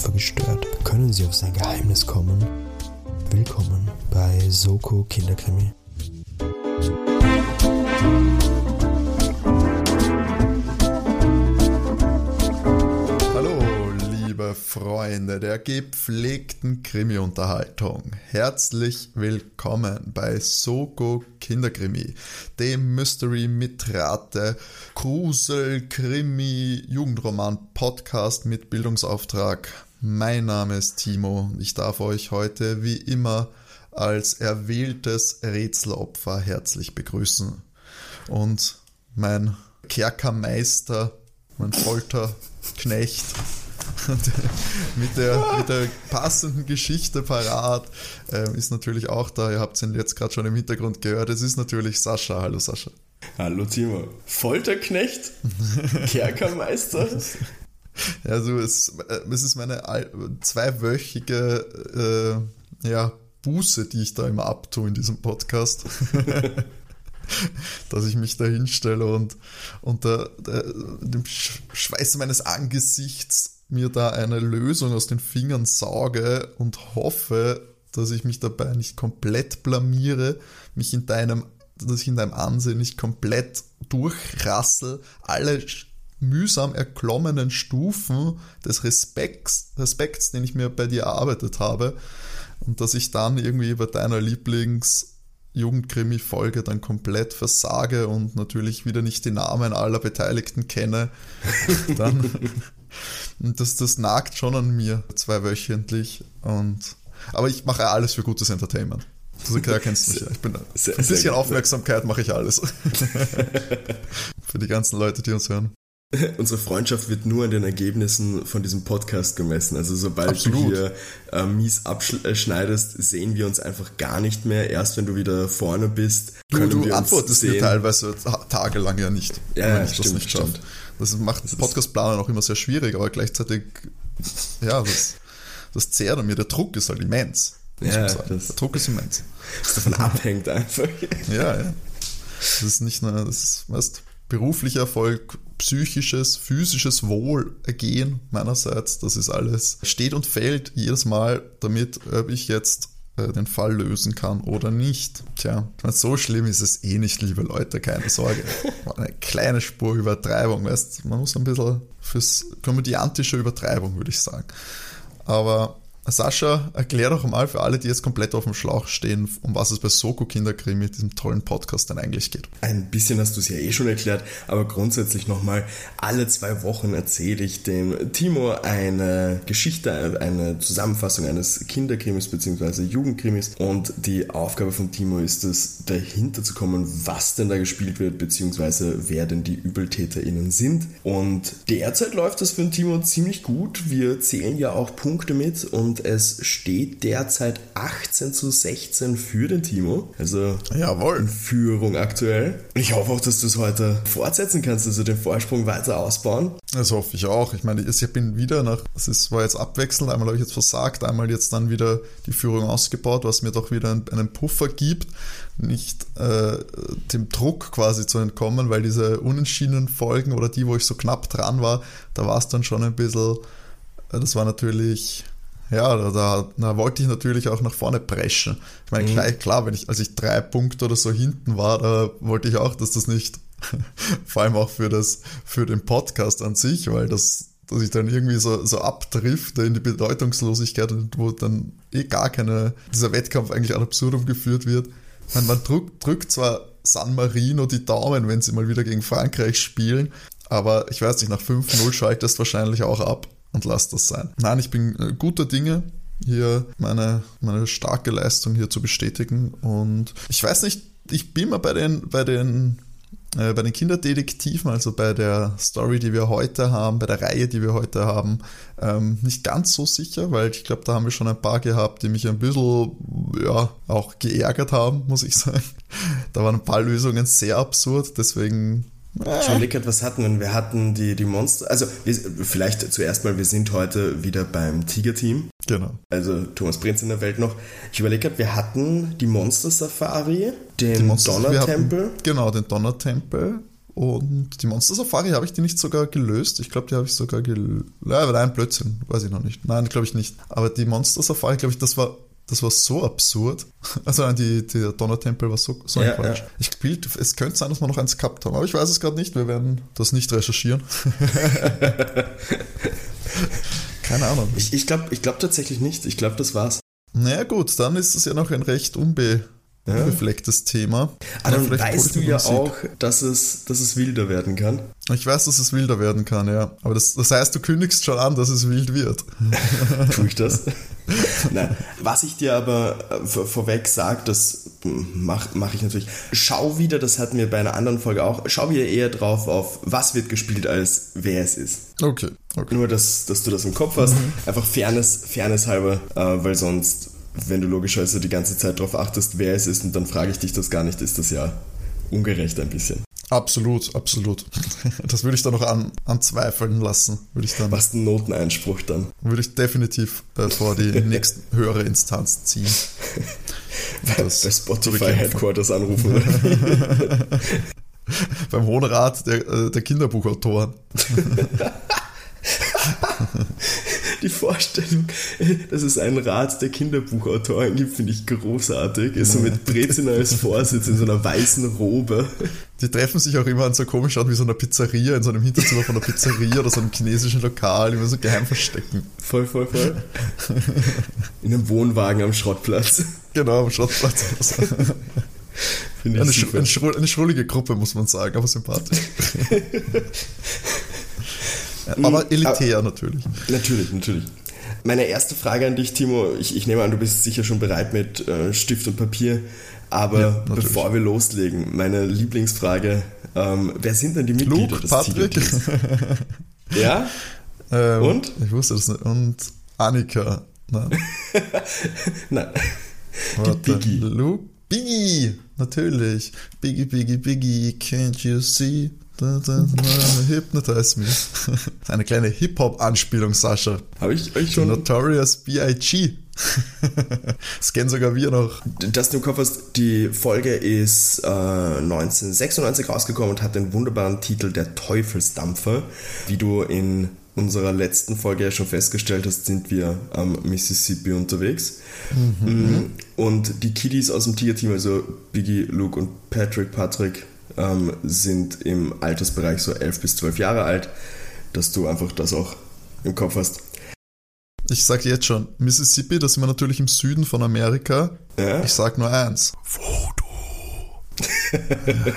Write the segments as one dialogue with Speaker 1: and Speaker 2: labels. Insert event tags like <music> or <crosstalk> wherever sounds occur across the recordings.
Speaker 1: Schaufelraddampfer gestört. Können Sie auf sein Geheimnis kommen? Willkommen bei Soko Kinderkrimi.
Speaker 2: Freunde der gepflegten Krimi-Unterhaltung. Herzlich willkommen bei Soko Kinderkrimi, dem Mystery Mitrate Grusel Krimi Jugendroman Podcast mit Bildungsauftrag. Mein Name ist Timo und ich darf euch heute wie immer als erwähltes Rätselopfer herzlich begrüßen. Und mein Kerkermeister, mein Folterknecht <laughs> mit, der, mit der passenden Geschichte parat ähm, ist natürlich auch da. Ihr habt ihn jetzt gerade schon im Hintergrund gehört. Es ist natürlich Sascha. Hallo Sascha.
Speaker 3: Hallo Timo. Folterknecht? <laughs> Kerkermeister? <laughs>
Speaker 2: Also es, äh, es ist meine zweiwöchige äh, ja, Buße, die ich da immer abtue in diesem Podcast. <laughs> <laughs> dass ich mich da hinstelle und unter dem Schweiß meines Angesichts mir da eine Lösung aus den Fingern sauge und hoffe, dass ich mich dabei nicht komplett blamiere, mich in deinem, dass ich in deinem Ansehen nicht komplett durchrassel, alle mühsam erklommenen Stufen des Respekts, Respekts, den ich mir bei dir erarbeitet habe, und dass ich dann irgendwie bei deiner Lieblings- Jugendkrimi-Folge dann komplett versage und natürlich wieder nicht die Namen aller Beteiligten kenne, <laughs> dann das, das nagt schon an mir zweiwöchentlich. Und, aber ich mache alles für gutes Entertainment. Du <laughs> kennst mich ja. Ich bin, sehr, ein bisschen Aufmerksamkeit mache ich alles. <laughs> für die ganzen Leute, die uns hören. <laughs>
Speaker 3: Unsere Freundschaft wird nur an den Ergebnissen von diesem Podcast gemessen. Also sobald Absolut. du hier äh, mies abschneidest, sehen wir uns einfach gar nicht mehr. Erst wenn du wieder vorne bist,
Speaker 2: können du, du wir antwortest mir teilweise tagelang ja nicht.
Speaker 3: Ja, ja stimmt, das nicht stimmt.
Speaker 2: Das macht Podcastplaner auch immer sehr schwierig, aber gleichzeitig, ja, das, das zehrt an mir. Der Druck ist halt immens.
Speaker 3: Ja,
Speaker 2: der Druck ist immens.
Speaker 3: Das <laughs> davon abhängt einfach.
Speaker 2: ja, ja. Das ist nicht nur, das ist, weißt, beruflicher Erfolg, psychisches, physisches Wohlergehen meinerseits, das ist alles, steht und fällt jedes Mal damit, ob ich jetzt äh, den Fall lösen kann oder nicht. Tja, so schlimm ist es eh nicht, liebe Leute, keine Sorge. <laughs> Eine kleine Spur Übertreibung, weißt man muss ein bisschen fürs komödiantische Übertreibung, würde ich sagen. Aber Sascha, erklär doch mal für alle, die jetzt komplett auf dem Schlauch stehen, um was es bei Soko Kinderkrimi, diesem tollen Podcast, denn eigentlich geht.
Speaker 3: Ein bisschen hast du es ja eh schon erklärt, aber grundsätzlich nochmal, alle zwei Wochen erzähle ich dem Timo eine Geschichte, eine Zusammenfassung eines Kinderkrimis bzw. Jugendkrimis und die Aufgabe von Timo ist es, dahinter zu kommen, was denn da gespielt wird bzw. wer denn die ÜbeltäterInnen sind. Und derzeit läuft das für den Timo ziemlich gut. Wir zählen ja auch Punkte mit und es steht derzeit 18 zu 16 für den Timo. Also
Speaker 2: Jawohl.
Speaker 3: in Führung aktuell. Ich hoffe auch, dass du es heute fortsetzen kannst, also den Vorsprung weiter ausbauen.
Speaker 2: Das hoffe ich auch. Ich meine, ich bin wieder nach, es ist, war jetzt abwechselnd, einmal habe ich jetzt versagt, einmal jetzt dann wieder die Führung ausgebaut, was mir doch wieder einen Puffer gibt, nicht äh, dem Druck quasi zu entkommen, weil diese unentschiedenen Folgen oder die, wo ich so knapp dran war, da war es dann schon ein bisschen, äh, das war natürlich ja, da, da, da, wollte ich natürlich auch nach vorne preschen. Ich meine, mhm. klar, klar, wenn ich, als ich drei Punkte oder so hinten war, da wollte ich auch, dass das nicht, <laughs> vor allem auch für das, für den Podcast an sich, weil das, dass ich dann irgendwie so, so abdrifte in die Bedeutungslosigkeit und wo dann eh gar keine, dieser Wettkampf eigentlich ad absurdum geführt wird. Ich meine, man drückt, drückt zwar San Marino die Daumen, wenn sie mal wieder gegen Frankreich spielen, aber ich weiß nicht, nach 5-0 schaltest wahrscheinlich auch ab und lass das sein. Nein, ich bin äh, guter Dinge, hier meine, meine starke Leistung hier zu bestätigen. Und ich weiß nicht, ich bin mal bei den, bei den, äh, bei den Kinderdetektiven, also bei der Story, die wir heute haben, bei der Reihe, die wir heute haben, ähm, nicht ganz so sicher, weil ich glaube, da haben wir schon ein paar gehabt, die mich ein bisschen, ja, auch geärgert haben, muss ich <laughs> sagen. Da waren ein paar Lösungen sehr absurd, deswegen
Speaker 3: Ich überlege was hatten wir? Wir hatten die, die Monster. Also, wir, vielleicht zuerst mal, wir sind heute wieder beim Tiger-Team.
Speaker 2: Genau.
Speaker 3: Also, Thomas Prinz in der Welt noch. Ich überlege gerade, wir hatten die Monster Safari, den Donnertempel.
Speaker 2: Genau, den Donnertempel. Und die Monster Safari, habe ich die nicht sogar gelöst? Ich glaube, die habe ich sogar gelöst. Ja, nein, Blödsinn, weiß ich noch nicht. Nein, glaube ich nicht. Aber die Monster Safari, glaube ich, das war das war so absurd. <laughs> Also die, der Donnertempel war so, so ein ja, Quatsch. Ja. Ich spielt, es könnte sein, dass wir noch eins gehabt haben, aber ich weiß es gerade nicht. Wir werden das nicht recherchieren. <laughs> Keine Ahnung.
Speaker 3: Ich, ich glaube ich glaub tatsächlich nicht. Ich glaube, das war's.
Speaker 2: Naja gut, dann ist es ja noch ein recht unbe ja. unbeflecktes Thema.
Speaker 3: Aber dann weißt du ja Musik. auch, dass es, dass es wilder werden kann.
Speaker 2: Ich weiß, dass es wilder werden kann, ja. Aber das, das heißt, du kündigst schon an, dass es wild wird. <laughs>
Speaker 3: Tue ich das? <laughs> Nein. Was ich dir aber äh, vorweg sage, das mache mach ich natürlich. Schau wieder, das hatten wir bei einer anderen Folge auch, schau wieder eher drauf auf, was wird gespielt, als wer es ist.
Speaker 2: Okay. okay.
Speaker 3: Nur, dass, dass du das im Kopf hast. Mhm. Einfach Fairness, Fairness halber, äh, weil sonst wenn du logischerweise die ganze Zeit darauf achtest, wer es ist, und dann frage ich dich das gar nicht, ist das ja ungerecht ein bisschen.
Speaker 2: Absolut, absolut. <laughs> Das würde ich dann noch an, anzweifeln lassen. Würde ich dann,
Speaker 3: Was ein Noteneinspruch dann?
Speaker 2: Würde ich definitiv äh, vor die <laughs> nächste höhere Instanz ziehen.
Speaker 3: bei, bei Spotify Headquarters anrufen. <laughs>
Speaker 2: Beim Hohen Rat der, äh, der Kinderbuchautoren
Speaker 3: die Vorstellung, dass es einen Rat der Kinderbuchautoren gibt, finde ich großartig. Ist so mit Brezin als Vorsitz in so einer weißen Robe.
Speaker 2: Die treffen sich auch immer an so komisch an wie so einer Pizzeria, in so einem Hinterzimmer von einer Pizzeria oder so einem chinesischen Lokal, immer so geheim verstecken.
Speaker 3: Voll, voll, voll. In einem Wohnwagen am Schrottplatz.
Speaker 2: Genau, am Schrottplatz. eine, eine schrullige Gruppe, muss man sagen, aber sympathisch. <laughs> Aber hm, elitär aber, natürlich.
Speaker 3: Natürlich, natürlich. Meine erste Frage an dich, Timo, ich, ich nehme an, du bist sicher schon bereit mit äh, Stift und Papier, aber ja, bevor wir loslegen, meine Lieblingsfrage, ähm, wer sind denn die Mitglieder
Speaker 2: Luke, des Patrick? <laughs>
Speaker 3: ja? Ähm, und?
Speaker 2: Ich wusste das nicht. Und Annika. Nein. <laughs>
Speaker 3: Nein.
Speaker 2: Die Biggie. Luke? Biggie, natürlich. Biggie, Biggie, Biggie, can't you see? Hypnotize me. <laughs> Eine kleine Hip-Hop-Anspielung, Sascha.
Speaker 3: Habe ich euch schon.
Speaker 2: Notorious B.I.G. das <laughs> kennen sogar wir noch.
Speaker 3: Dass du im Kopf hast, die Folge ist äh, 1996 rausgekommen und hat den wunderbaren Titel Der Teufelsdampfer. Wie du in unserer letzten Folge ja schon festgestellt hast, sind wir am Mississippi unterwegs. Mhm. Und die Kiddies aus dem Tiger-Team, also Biggie, Luke und Patrick, Patrick, ähm, sind im Altersbereich so 11 bis 12 Jahre alt, dass du einfach das auch im Kopf hast.
Speaker 2: Ich sag jetzt schon, Mississippi, das sind wir natürlich im Süden von Amerika. Ja? Ich sag nur eins. Voodoo.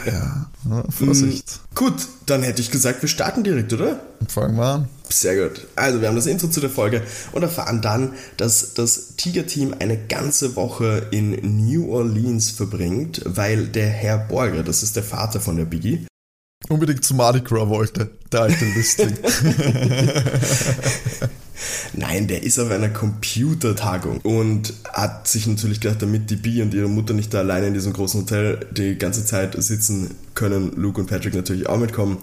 Speaker 2: ja, ja. Vorsicht.
Speaker 3: Mm, gut, dann hätte ich gesagt, wir starten direkt, oder?
Speaker 2: Fangen wir an.
Speaker 3: Sehr gut. Also, wir haben das Intro zu der Folge und erfahren dann, dass das Tiger-Team eine ganze Woche in New Orleans verbringt, weil der Herr Borger, das ist der Vater von der Biggie,
Speaker 2: unbedingt zu Mardi Gras wollte, der alte Lüstling.
Speaker 3: Nein, der ist auf einer Computertagung und hat sich natürlich gedacht, damit die Bee und ihre Mutter nicht da alleine in diesem großen Hotel die ganze Zeit sitzen, können Luke und Patrick natürlich auch mitkommen.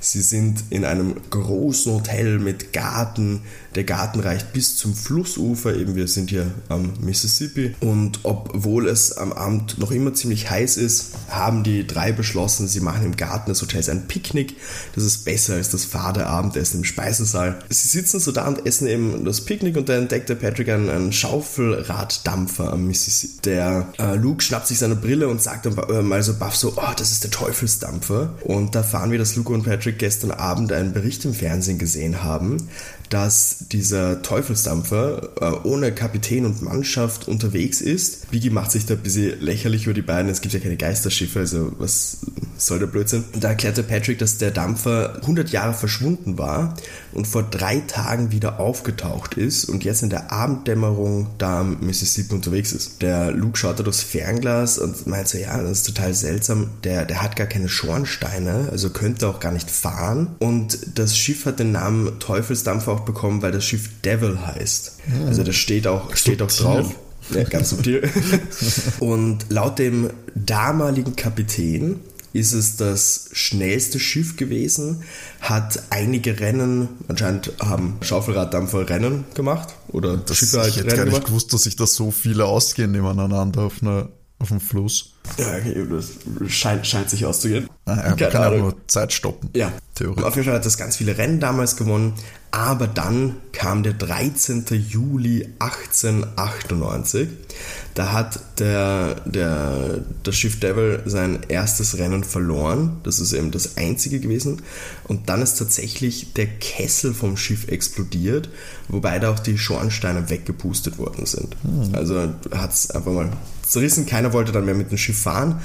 Speaker 3: Sie sind in einem großen Hotel mit Garten. Der Garten reicht bis zum Flussufer, eben wir sind hier am Mississippi. Und obwohl es am Abend noch immer ziemlich heiß ist, haben die drei beschlossen, sie machen im Garten des Hotels ein Picknick. Das ist besser als das fade Abendessen im Speisesaal. Sie sitzen so da und essen eben das Picknick und da entdeckt der Patrick einen, einen Schaufelraddampfer am Mississippi. Der äh, Luke schnappt sich seine Brille und sagt dann äh, mal so baff so, oh, das ist der Teufelsdampfer. Und da fahren wir, dass Luke und Patrick gestern Abend einen Bericht im Fernsehen gesehen haben, dass dieser Teufelsdampfer äh, ohne Kapitän und Mannschaft unterwegs ist. Biggie macht sich da ein bisschen lächerlich über die beiden. Es gibt ja keine Geisterschiffe, also was soll der Blödsinn? Da erklärte Patrick, dass der Dampfer 100 Jahre verschwunden war und vor drei Tagen wieder aufgetaucht ist und jetzt in der Abenddämmerung da am Mississippi unterwegs ist. Der Luke schaut da durchs Fernglas und meint so, ja, das ist total seltsam. Der, der hat gar keine Schornsteine, also könnte auch gar nicht fahren. Und das Schiff hat den Namen Teufelsdampfer auch bekommen, weil das Schiff Devil heißt. Mhm. Also das steht auch, steht auch drauf. Ja, ganz subtil. <laughs> und laut dem damaligen Kapitän ist es das schnellste Schiff gewesen, hat einige Rennen, anscheinend haben Schaufelraddampfer Rennen gemacht oder
Speaker 2: Das,
Speaker 3: Schiffe halt
Speaker 2: ich hätte
Speaker 3: Rennen
Speaker 2: gar nicht
Speaker 3: gemacht.
Speaker 2: gewusst, dass sich da so viele ausgehen nebeneinander auf, einer, auf dem Fluss.
Speaker 3: Ja, okay, das scheint, scheint sich auszugehen.
Speaker 2: Ah, ja, man
Speaker 3: Keine
Speaker 2: kann auch
Speaker 3: Ahnung.
Speaker 2: nur Zeit stoppen.
Speaker 3: Ja,
Speaker 2: Theoretisch.
Speaker 3: auf jeden Fall hat das ganz viele Rennen damals gewonnen, aber dann kam der 13. Juli 1898. Da hat der, der, das Schiff Devil sein erstes Rennen verloren. Das ist eben das einzige gewesen. Und dann ist tatsächlich der Kessel vom Schiff explodiert, wobei da auch die Schornsteine weggepustet worden sind. Also hat es einfach mal zerrissen. Keiner wollte dann mehr mit dem Schiff fahren.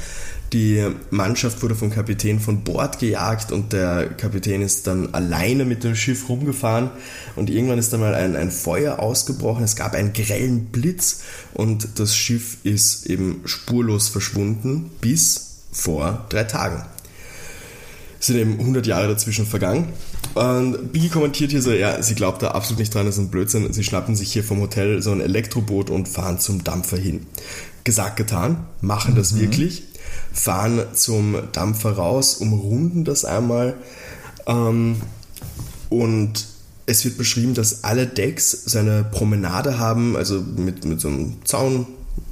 Speaker 3: Die Mannschaft wurde vom Kapitän von Bord gejagt und der Kapitän ist dann alleine mit dem Schiff rumgefahren und irgendwann ist dann mal ein, ein Feuer ausgebrochen. Es gab einen grellen Blitz und das Schiff ist eben spurlos verschwunden bis vor drei Tagen. Es sind eben 100 Jahre dazwischen vergangen. Und Biggie kommentiert hier so, ja, sie glaubt da absolut nicht dran, das ist ein Blödsinn. Sie schnappen sich hier vom Hotel so ein Elektroboot und fahren zum Dampfer hin. Gesagt, getan, machen das wirklich, fahren zum Dampfer raus, umrunden das einmal ähm, und es wird beschrieben, dass alle Decks so eine Promenade haben, also mit, mit so einem Zaun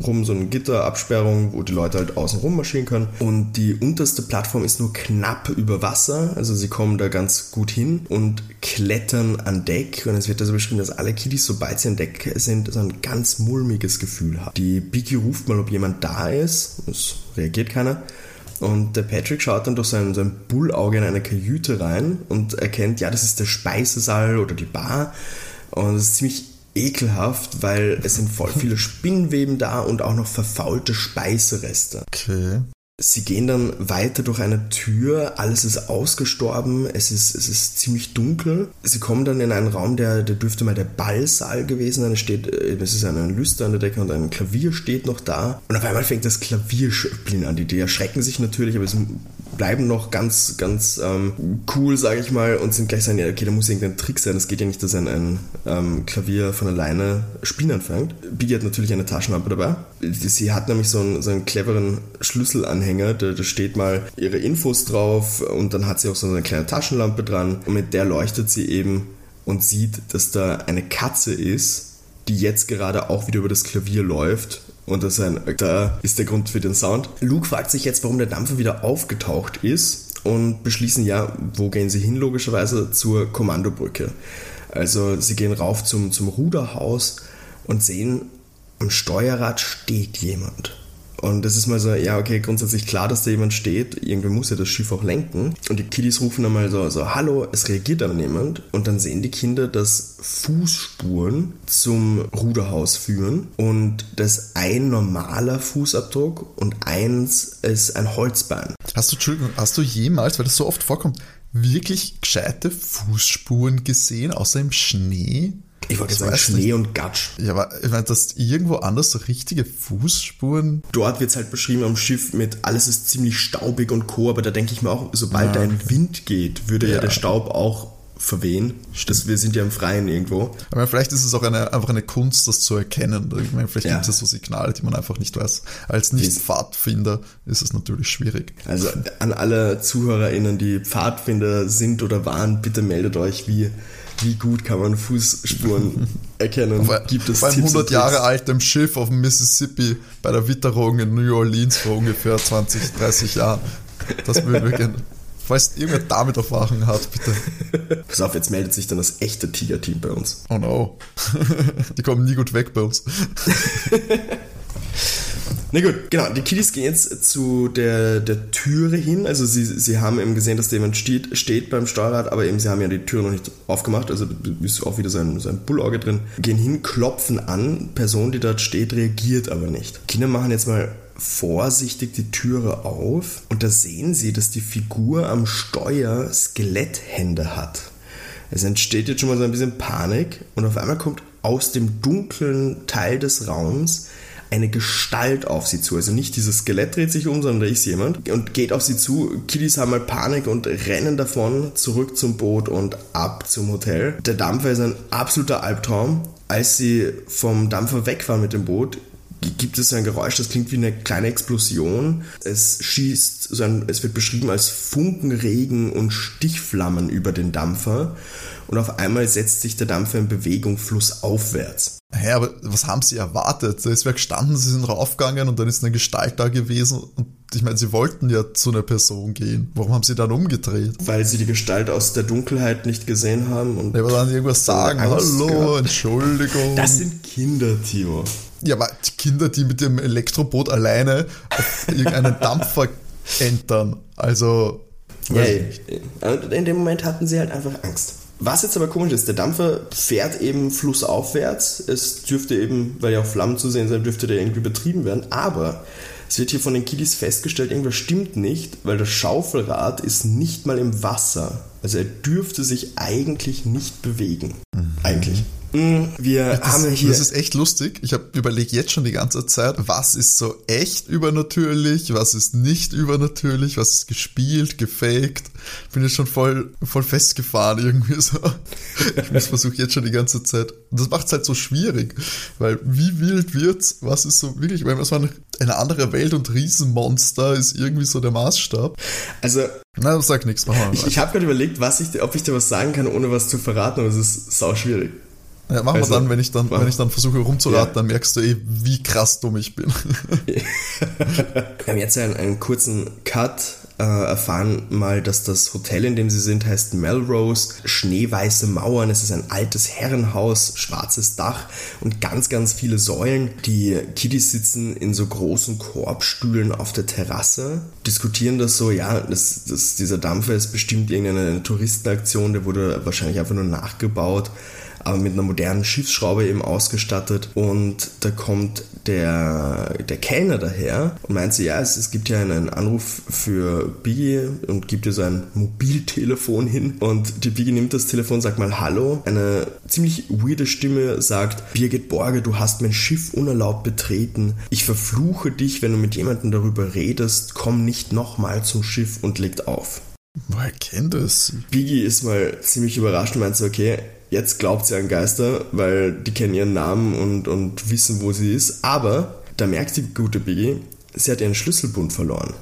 Speaker 3: rum, so eine Gitterabsperrung, wo die Leute halt außen rum marschieren können. Und die unterste Plattform ist nur knapp über Wasser, also sie kommen da ganz gut hin und klettern an Deck. Und es wird also beschrieben, dass alle Kiddies, sobald sie an Deck sind, so ein ganz mulmiges Gefühl haben. Die Biggie ruft mal, ob jemand da ist. Es reagiert keiner. Und der Patrick schaut dann durch sein, sein Bullauge in eine Kajüte rein und erkennt, ja, das ist der Speisesaal oder die Bar. Und es ist ziemlich ekelhaft, weil es sind voll viele <laughs> Spinnweben da und auch noch verfaulte Speisereste.
Speaker 2: Okay.
Speaker 3: Sie gehen dann weiter durch eine Tür, alles ist ausgestorben, es ist, es ist ziemlich dunkel. Sie kommen dann in einen Raum, der, der dürfte mal der Ballsaal gewesen sein. Es steht, äh, es ist eine Lüster an der Decke und ein Klavier steht noch da. Und auf einmal fängt das Klavier spielen an. Die, die erschrecken sich natürlich, aber es bleiben noch ganz, ganz ähm, cool, sage ich mal, und sind gleich sagen, ja, okay, da muss irgendein Trick sein. Es geht ja nicht, dass ein, ein ähm, Klavier von alleine spielen anfängt. Biggie hat natürlich eine Taschenlampe dabei. Sie hat nämlich so einen, so einen cleveren Schlüsselanhänger, da, da steht mal ihre Infos drauf und dann hat sie auch so eine kleine Taschenlampe dran und mit der leuchtet sie eben und sieht, dass da eine Katze ist, die jetzt gerade auch wieder über das Klavier läuft. Und das ist ein, da ist der Grund für den Sound. Luke fragt sich jetzt, warum der Dampfer wieder aufgetaucht ist und beschließen, ja, wo gehen sie hin? Logischerweise zur Kommandobrücke. Also sie gehen rauf zum, zum Ruderhaus und sehen, am Steuerrad steht jemand. Und das ist mal so, ja, okay, grundsätzlich klar, dass da jemand steht. Irgendwie muss ja das Schiff auch lenken. Und die Kiddies rufen dann mal so, so, hallo, es reagiert aber niemand. Und dann sehen die Kinder, dass Fußspuren zum Ruderhaus führen. Und das ein normaler Fußabdruck und eins ist ein Holzbein.
Speaker 2: Hast du, Entschuldigung, hast du jemals, weil das so oft vorkommt, wirklich gescheite Fußspuren gesehen, außer im Schnee?
Speaker 3: Ich wollte jetzt sagen,
Speaker 2: weiß
Speaker 3: Schnee und Gatsch.
Speaker 2: Ja, aber ich meine, dass irgendwo anders so richtige Fußspuren.
Speaker 3: Dort wird es halt beschrieben am Schiff mit alles ist ziemlich staubig und Co. Aber da denke ich mir auch, sobald da ein Wind geht, würde ja.
Speaker 2: Ja.
Speaker 3: der Staub auch verwehen. Das, wir sind ja im Freien irgendwo.
Speaker 2: Aber vielleicht ist es auch eine, einfach eine Kunst, das zu erkennen. Ich meine, vielleicht
Speaker 3: Ja.
Speaker 2: gibt es so Signale, die man einfach nicht weiß. Als Nicht-Pfadfinder ist es natürlich schwierig.
Speaker 3: Also an alle ZuhörerInnen, die Pfadfinder sind oder waren, bitte meldet euch, wie, wie gut kann man Fußspuren <laughs> erkennen.
Speaker 2: Auf,
Speaker 3: Gibt es und
Speaker 2: 100 Jahre altem Schiff auf dem Mississippi bei der Witterung in New Orleans vor ungefähr 20, 30 Jahren. Das würde wir gerne. Falls irgendwer damit Erfahrung hat, bitte. <laughs>
Speaker 3: Pass auf, jetzt meldet sich dann das echte Tiger-Team bei uns.
Speaker 2: Oh no. <laughs> Die kommen nie gut weg bei uns.
Speaker 3: Na gut, genau. Die Kiddies gehen jetzt zu der, der Türe hin. Also sie, sie haben eben gesehen, dass da jemand steht, steht beim Steuerrad, aber eben sie haben ja die Tür noch nicht aufgemacht. Also ist auch wieder so ein, so ein Bullauge drin. Gehen hin, klopfen an. Person, die dort steht, reagiert aber nicht. Kinder machen jetzt mal vorsichtig die Türe auf und da sehen sie, dass die Figur am Steuer Skeletthände hat. Es entsteht jetzt schon mal so ein bisschen Panik und auf einmal kommt aus dem dunklen Teil des Raums eine Gestalt auf sie zu. Also nicht dieses Skelett dreht sich um, sondern da ist jemand und geht auf sie zu. Kiddies haben mal Panik und rennen davon zurück zum Boot und ab zum Hotel. Der Dampfer ist ein absoluter Albtraum. Als sie vom Dampfer wegfahren mit dem Boot, gibt es ein Geräusch, das klingt wie eine kleine Explosion. Es schießt, es wird beschrieben als Funkenregen und Stichflammen über den Dampfer und auf einmal setzt sich der Dampfer in Bewegung flussaufwärts.
Speaker 2: Hä, aber was haben sie erwartet? Es wäre gestanden, sie sind raufgegangen und dann ist eine Gestalt da gewesen und ich meine, sie wollten ja zu einer Person gehen. Warum haben sie dann umgedreht?
Speaker 3: Weil sie die Gestalt aus der Dunkelheit nicht gesehen haben und.
Speaker 2: Ja, aber dann irgendwas sagen. Hallo, gehabt. Entschuldigung.
Speaker 3: Das sind Kinder, Timo.
Speaker 2: Ja, aber die Kinder, die mit dem Elektroboot alleine auf irgendeinen Dampfer entern. Also.
Speaker 3: Ja, in dem Moment hatten sie halt einfach Angst. Was jetzt aber komisch ist, der Dampfer fährt eben flussaufwärts. Es dürfte eben, weil ja auch Flammen zu sehen sind, dürfte der irgendwie betrieben werden. Aber es wird hier von den Kiddies festgestellt, irgendwas stimmt nicht, weil das Schaufelrad ist nicht mal im Wasser. Also er dürfte sich eigentlich nicht bewegen. Mhm. Eigentlich. Mm, wir
Speaker 2: das,
Speaker 3: haben hier.
Speaker 2: Das ist echt lustig. Ich überlege jetzt schon die ganze Zeit, was ist so echt übernatürlich, was ist nicht übernatürlich, was ist gespielt, gefaked. Bin jetzt schon voll, voll festgefahren irgendwie so. Ich versuche jetzt schon die ganze Zeit. Das macht es halt so schwierig, weil wie wild wird's? Was ist so wirklich? Weil es war eine andere Welt und Riesenmonster ist irgendwie so der Maßstab.
Speaker 3: Also
Speaker 2: Nein, sag nichts. Mach
Speaker 3: mal ich ich habe gerade überlegt, was ich, ob ich dir was sagen kann, ohne was zu verraten, aber es ist sau schwierig.
Speaker 2: Ja, machen also, wir dann, wenn ich dann, wenn ich dann versuche rumzuraten, ja. dann merkst du eh, wie krass dumm ich bin.
Speaker 3: wir haben jetzt einen, einen kurzen Cut, äh, erfahren mal, dass das Hotel, in dem sie sind, heißt Melrose. Schneeweiße Mauern, es ist ein altes Herrenhaus, schwarzes Dach und ganz, ganz viele Säulen. Die Kiddies sitzen in so großen Korbstühlen auf der Terrasse, diskutieren das so, ja, das, das, dieser Dampfer ist bestimmt irgendeine Touristenaktion, der wurde wahrscheinlich einfach nur nachgebaut aber mit einer modernen Schiffsschraube eben ausgestattet. Und da kommt der, der Kellner daher und meint sie, ja, es, es gibt ja einen Anruf für Biggie und gibt ihr so ein Mobiltelefon hin. Und die Biggie nimmt das Telefon, sagt mal Hallo. Eine ziemlich weirde Stimme sagt, Birgit Borge, du hast mein Schiff unerlaubt betreten. Ich verfluche dich, wenn du mit jemandem darüber redest. Komm nicht nochmal zum Schiff und legt auf.
Speaker 2: Woher kennt es?
Speaker 3: Biggie ist mal ziemlich überrascht und meint so, okay, Jetzt glaubt sie an Geister, weil die kennen ihren Namen und, und wissen, wo sie ist. Aber da merkt die gute Biggie, sie hat ihren Schlüsselbund verloren.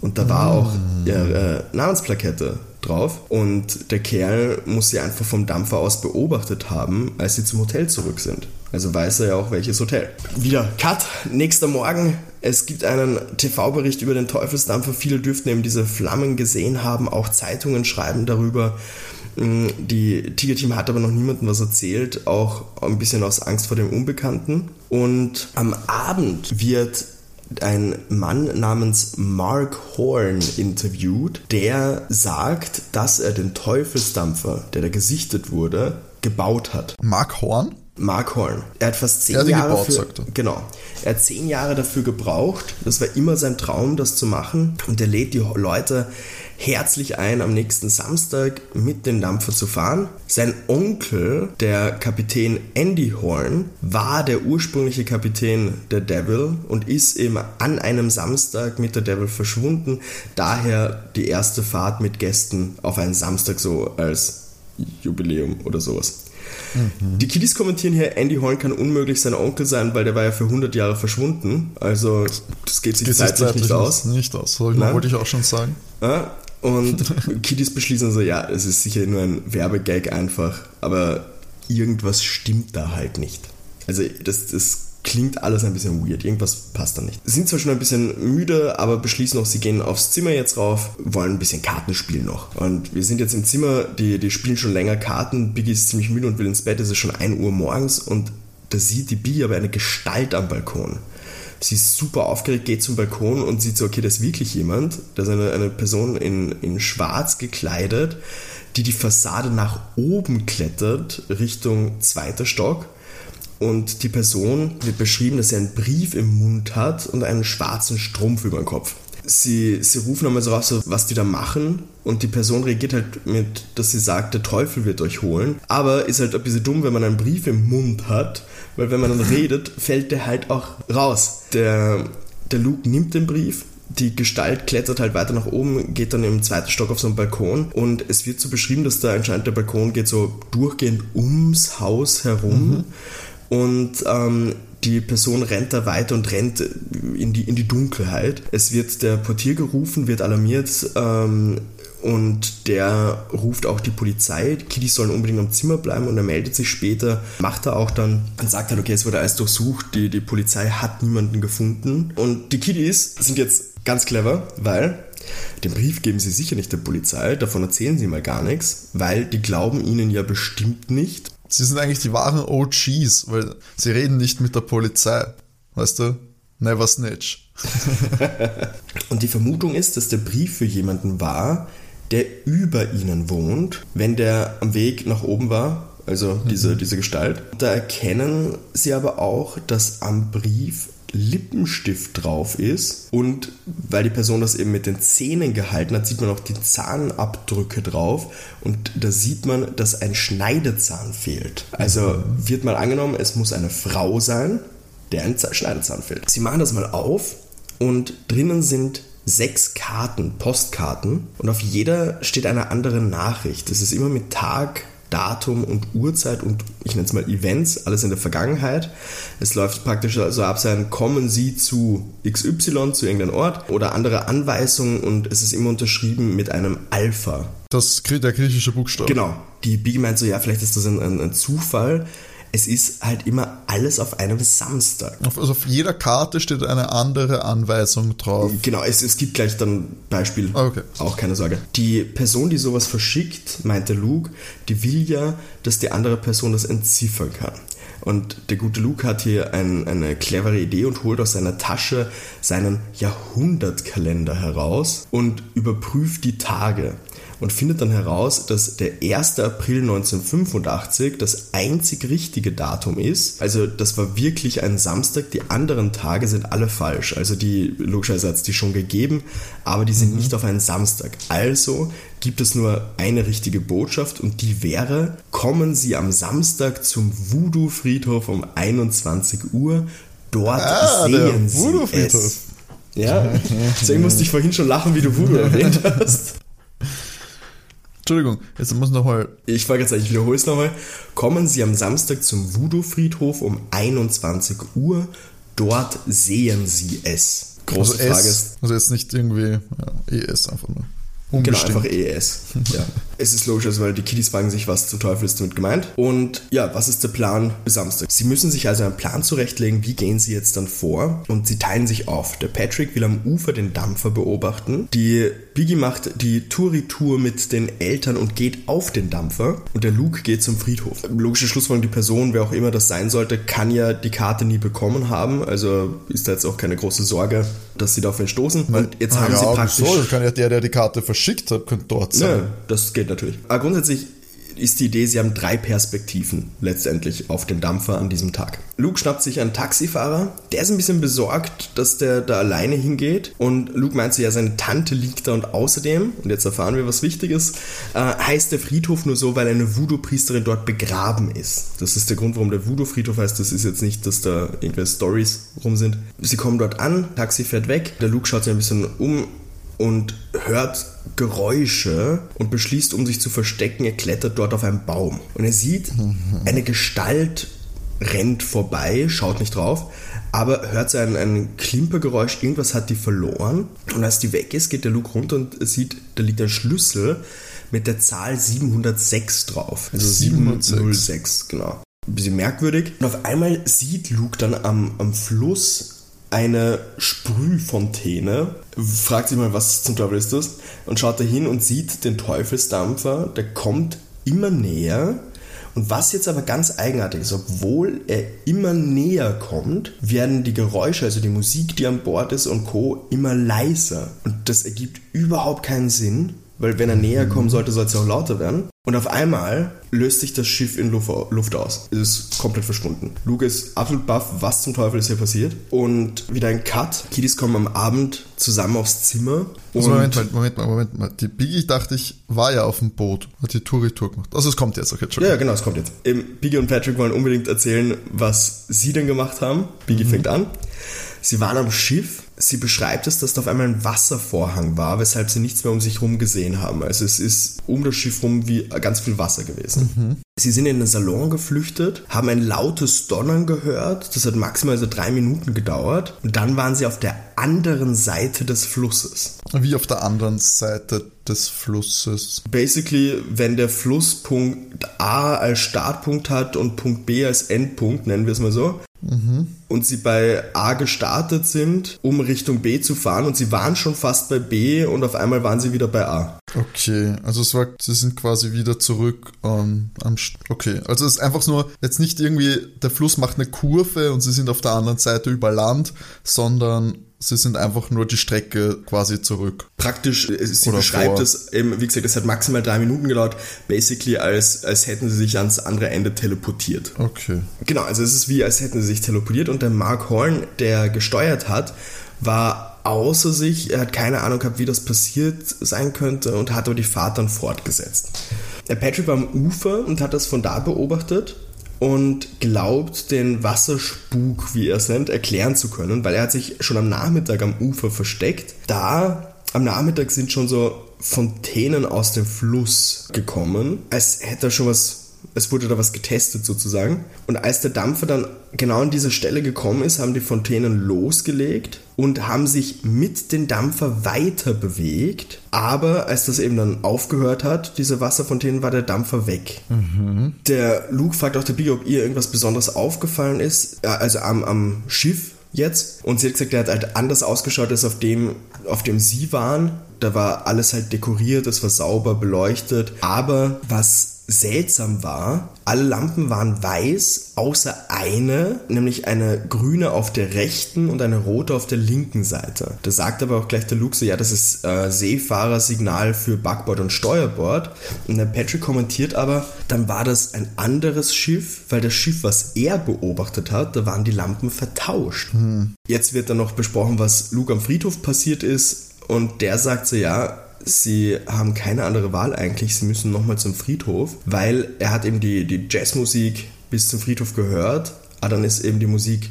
Speaker 3: Und da war auch mm. ihre äh, Namensplakette drauf. Und der Kerl muss sie einfach vom Dampfer aus beobachtet haben, als sie zum Hotel zurück sind. Also weiß er ja auch, welches Hotel. Wieder Cut. Nächster Morgen. Es gibt einen TV-Bericht über den Teufelsdampfer. Viele dürften eben diese Flammen gesehen haben. Auch Zeitungen schreiben darüber. Mm, die Tiger-Team hat aber noch niemandem was erzählt, auch ein bisschen aus Angst vor dem Unbekannten. Und am Abend wird ein Mann namens Mark Horn interviewt, der sagt, dass er den Teufelsdampfer, der da gesichtet wurde, gebaut hat.
Speaker 2: Mark Horn?
Speaker 3: Mark Horn. Er hat fast zehn Jahre gebaut, für, genau. Er hat zehn Jahre dafür gebraucht. Das war immer sein Traum, das zu machen. Und er lädt die Leute herzlich ein, am nächsten Samstag mit dem Dampfer zu fahren. Sein Onkel, der Kapitän Andy Horn, war der ursprüngliche Kapitän der Devil und ist eben an einem Samstag mit der Devil verschwunden. Daher die erste Fahrt mit Gästen auf einen Samstag so als Jubiläum oder sowas. Mhm. Die Kiddies kommentieren hier, Andy Horn kann unmöglich sein Onkel sein, weil der war ja für 100 Jahre verschwunden. Also das geht sich zeitlich nicht aus.
Speaker 2: Nicht aus, wollte ich auch schon sagen.
Speaker 3: Ja, und <laughs> Kiddies beschließen so, ja, es ist sicher nur ein Werbegag einfach, aber irgendwas stimmt da halt nicht. Also das, das klingt alles ein bisschen weird, irgendwas passt da nicht. Sind zwar schon ein bisschen müde, aber beschließen auch, sie gehen aufs Zimmer jetzt rauf, wollen ein bisschen Karten spielen noch. Und wir sind jetzt im Zimmer, die, die spielen schon länger Karten, Biggie ist ziemlich müde und will ins Bett, es ist schon 1 Uhr morgens und da sieht die Biggie aber eine Gestalt am Balkon. Sie ist super aufgeregt, geht zum Balkon und sieht so, okay, da ist wirklich jemand. Da ist eine, eine Person in, in schwarz gekleidet, die die Fassade nach oben klettert, Richtung zweiter Stock. Und die Person wird beschrieben, dass sie einen Brief im Mund hat und einen schwarzen Strumpf über den Kopf. Sie, sie rufen einmal so raus, was die da machen und die Person reagiert halt mit, dass sie sagt, der Teufel wird euch holen. Aber ist halt ein bisschen dumm, wenn man einen Brief im Mund hat weil wenn man dann redet, <laughs> fällt der halt auch raus. Der, der Luke nimmt den Brief, die Gestalt klettert halt weiter nach oben, geht dann im zweiten Stock auf so einen Balkon und es wird so beschrieben, dass da anscheinend der Balkon geht so durchgehend ums Haus herum mhm. Und ähm, Die Person rennt da weiter und rennt in die, in die Dunkelheit. Es wird der Portier gerufen, wird alarmiert ähm, und der ruft auch die Polizei. Die Kiddies sollen unbedingt am Zimmer bleiben und er meldet sich später, macht er auch dann und sagt halt, okay, es wurde alles durchsucht, die, die Polizei hat niemanden gefunden. Und die Kiddies sind jetzt ganz clever, weil den Brief geben sie sicher nicht der Polizei, davon erzählen sie mal gar nichts, weil die glauben ihnen ja bestimmt nicht.
Speaker 2: Sie sind eigentlich die wahren OGs, weil sie reden nicht mit der Polizei. Weißt du? Never snitch. <laughs>
Speaker 3: und die Vermutung ist, dass der Brief für jemanden war, der über ihnen wohnt, wenn der am Weg nach oben war, also diese, mhm. diese Gestalt. Da erkennen sie aber auch, dass am Brief Lippenstift drauf ist und weil die Person das eben mit den Zähnen gehalten hat, sieht man auch die Zahnabdrücke drauf und da sieht man, dass ein Schneidezahn fehlt. Also wird mal angenommen, es muss eine Frau sein, der ein Schneidezahn fehlt. Sie machen das mal auf und drinnen sind sechs Karten, Postkarten und auf jeder steht eine andere Nachricht. Es ist immer mit Tag, Datum und Uhrzeit und ich nenne es mal Events, alles in der Vergangenheit. Es läuft praktisch also ab sein Kommen Sie zu XY, zu irgendeinem Ort oder andere Anweisungen und es ist immer unterschrieben mit einem Alpha.
Speaker 2: Das der griechische Buchstabe.
Speaker 3: Genau. Die Biggie meint so, ja, vielleicht ist das ein, ein, ein Zufall es ist halt immer alles auf einem Samstag.
Speaker 2: Also auf jeder Karte steht eine andere Anweisung drauf.
Speaker 3: Genau, es, es gibt gleich dann Beispiel.
Speaker 2: Ah, okay.
Speaker 3: Auch keine Sorge. Die Person, die sowas verschickt, meinte Luke, die will ja, dass die andere Person das entziffern kann. Und der gute Luke hat hier ein, eine clevere Idee und holt aus seiner Tasche seinen Jahrhundertkalender heraus und überprüft die Tage und findet dann heraus, dass der 1. April 1985 das einzig richtige Datum ist. Also das war wirklich ein Samstag, die anderen Tage sind alle falsch. Also die, logischerweise hat es die schon gegeben, aber die sind mhm. nicht auf einen Samstag. Also gibt es nur eine richtige Botschaft und die wäre, kommen Sie am Samstag zum Voodoo-Friedhof um 21 Uhr. Dort ah, sehen Sie es. Ja, deswegen musste ich vorhin schon lachen, wie du Voodoo erwähnt hast.
Speaker 2: Entschuldigung, jetzt muss noch mal.
Speaker 3: Ich frage jetzt, ich wiederhole es nochmal. Kommen Sie am Samstag zum Voodoo-Friedhof um 21 Uhr. Dort sehen Sie es.
Speaker 2: Große also Frage ist. Also jetzt nicht irgendwie ja, ES einfach nur.
Speaker 3: Unbestimmt. Genau, einfach ES. <laughs> ja. Es ist logisch, also weil die Kiddies fragen sich, was zum Teufel ist damit gemeint. Und ja, was ist der Plan bis Samstag? Sie müssen sich also einen Plan zurechtlegen, wie gehen sie jetzt dann vor. Und sie teilen sich auf. Der Patrick will am Ufer den Dampfer beobachten. Die Biggie macht die Touri-Tour mit den Eltern und geht auf den Dampfer. Und der Luke geht zum Friedhof. Logische Schlussfolgerung, die Person, wer auch immer das sein sollte, kann ja die Karte nie bekommen haben. Also ist da jetzt auch keine große Sorge, dass sie darauf stoßen. Und jetzt haben ja, sie praktisch...
Speaker 2: So, kann ja der, der die Karte verschickt hat, könnte dort sein. Ja,
Speaker 3: das geht natürlich. Aber grundsätzlich ist die Idee, sie haben drei Perspektiven letztendlich auf den Dampfer an diesem Tag. Luke schnappt sich einen Taxifahrer, der ist ein bisschen besorgt, dass der da alleine hingeht und Luke meint so, ja, seine Tante liegt da und außerdem, und jetzt erfahren wir was Wichtiges, äh, heißt der Friedhof nur so, weil eine Voodoo-Priesterin dort begraben ist. Das ist der Grund, warum der Voodoo-Friedhof heißt, das ist jetzt nicht, dass da irgendwelche Stories rum sind. Sie kommen dort an, Taxi fährt weg, der Luke schaut sich ein bisschen um, und hört Geräusche und beschließt, um sich zu verstecken, er klettert dort auf einen Baum. Und er sieht, eine Gestalt rennt vorbei, schaut nicht drauf, aber hört so ein, ein Klimpergeräusch, irgendwas hat die verloren. Und als die weg ist, geht der Luke runter und sieht, da liegt ein Schlüssel mit der Zahl 706 drauf.
Speaker 2: Also 706,
Speaker 3: genau. Ein bisschen merkwürdig. Und auf einmal sieht Luke dann am, am Fluss eine Sprühfontäne, fragt sich mal, was zum Teufel ist das, und schaut da hin und sieht den Teufelsdampfer, der kommt immer näher. Und was jetzt aber ganz eigenartig ist, obwohl er immer näher kommt, werden die Geräusche, also die Musik, die an Bord ist und Co., immer leiser. Und das ergibt überhaupt keinen Sinn, weil wenn er näher kommen sollte, soll es ja auch lauter werden. Und auf einmal löst sich das Schiff in Luft aus. Es ist komplett verschwunden. Luke ist absolut baff, was zum Teufel ist hier passiert. Und wieder ein Cut. Kiddies kommen am Abend zusammen aufs Zimmer.
Speaker 2: Also Moment mal, Moment mal, Moment mal. Die Biggie, dachte ich, war ja auf dem Boot, hat die Touri-Tour gemacht. Also es kommt jetzt, okay,
Speaker 3: Ja, ja, genau, es kommt jetzt. Biggie und Patrick wollen unbedingt erzählen, was sie denn gemacht haben. Biggie mhm. fängt an. Sie waren am Schiff. Sie beschreibt es, dass da auf einmal ein Wasservorhang war, weshalb sie nichts mehr um sich herum gesehen haben. Also es ist um das Schiff rum wie ganz viel Wasser gewesen. Sie sind in den Salon geflüchtet, haben ein lautes Donnern gehört. Das hat maximal so drei Minuten gedauert. Und dann waren sie auf der anderen Seite des Flusses.
Speaker 2: Wie auf der anderen Seite des Flusses.
Speaker 3: Basically, wenn der Fluss Punkt A als Startpunkt hat und Punkt B als Endpunkt, nennen wir es mal so, und sie bei A gestartet sind, um Richtung B zu fahren und sie waren schon fast bei B und auf einmal waren sie wieder bei A.
Speaker 2: Okay, also es war, sie sind quasi wieder zurück ähm, am. St- Okay, also es ist einfach nur jetzt nicht irgendwie der Fluss macht eine Kurve und sie sind auf der anderen Seite über Land, sondern sie sind einfach nur die Strecke quasi zurück.
Speaker 3: Praktisch, äh, sie
Speaker 2: Oder
Speaker 3: beschreibt
Speaker 2: vor.
Speaker 3: es eben, wie gesagt, es hat maximal drei Minuten gedauert, basically als, als hätten sie sich ans andere Ende teleportiert.
Speaker 2: Okay.
Speaker 3: Genau, also es ist wie, als hätten sie sich teleportiert und der Mark Horn, der gesteuert hat, war außer sich, er hat keine Ahnung gehabt, wie das passiert sein könnte und hat aber die Fahrt dann fortgesetzt. Der Patrick war am Ufer und hat das von da beobachtet und glaubt, den Wasserspuk, wie er es nennt, erklären zu können, weil er hat sich schon am Nachmittag am Ufer versteckt. Da am Nachmittag sind schon so Fontänen aus dem Fluss gekommen, als hätte er schon was es wurde da was getestet sozusagen. Und als der Dampfer dann genau an diese Stelle gekommen ist, haben die Fontänen losgelegt und haben sich mit dem Dampfer weiter bewegt. Aber als das eben dann aufgehört hat, diese Wasserfontänen, war der Dampfer weg. Der Luke fragt auch der Biggie, ob ihr irgendwas Besonderes aufgefallen ist, äh, also am, am Schiff jetzt. Und sie hat gesagt, der hat halt anders ausgeschaut als auf dem, auf dem sie waren. Da war alles halt dekoriert, es war sauber beleuchtet. Aber was seltsam war, alle Lampen waren weiß, außer eine, nämlich eine grüne auf der rechten und eine rote auf der linken Seite. Da sagt aber auch gleich der Luke so, ja, das ist äh, Seefahrersignal für Backbord und Steuerbord. Und der Patrick kommentiert aber, dann war das ein anderes Schiff, weil das Schiff, was er beobachtet hat, da waren die Lampen vertauscht. Jetzt wird dann noch besprochen, was Luke am Friedhof passiert ist. Und der sagt so, ja, sie haben keine andere Wahl eigentlich, sie müssen nochmal zum Friedhof, weil er hat eben die, die Jazzmusik bis zum Friedhof gehört, aber dann ist eben die Musik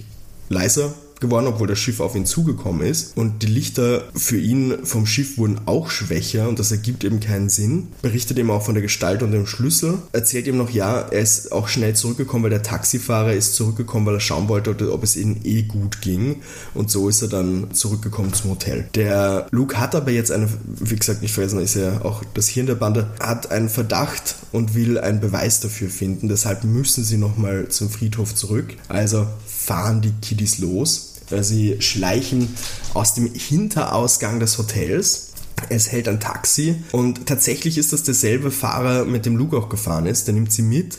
Speaker 3: leiser geworden, obwohl das Schiff auf ihn zugekommen ist. Und die Lichter für ihn vom Schiff wurden auch schwächer und das ergibt eben keinen Sinn. Berichtet ihm auch von der Gestalt und dem Schlüssel. Erzählt ihm noch, ja, er ist auch schnell zurückgekommen, weil der Taxifahrer ist zurückgekommen, weil er schauen wollte, ob es ihnen eh gut ging. Und so ist er dann zurückgekommen zum Hotel. Der Luke hat aber jetzt eine, wie gesagt, nicht vergessen, ist ja auch das Hirn der Bande, hat einen Verdacht und will einen Beweis dafür finden. Deshalb müssen sie nochmal zum Friedhof zurück. Also fahren die Kiddies los. Sie schleichen aus dem Hinterausgang des Hotels. Es hält ein Taxi und tatsächlich ist das derselbe Fahrer, mit dem Luke auch gefahren ist. Der nimmt sie mit.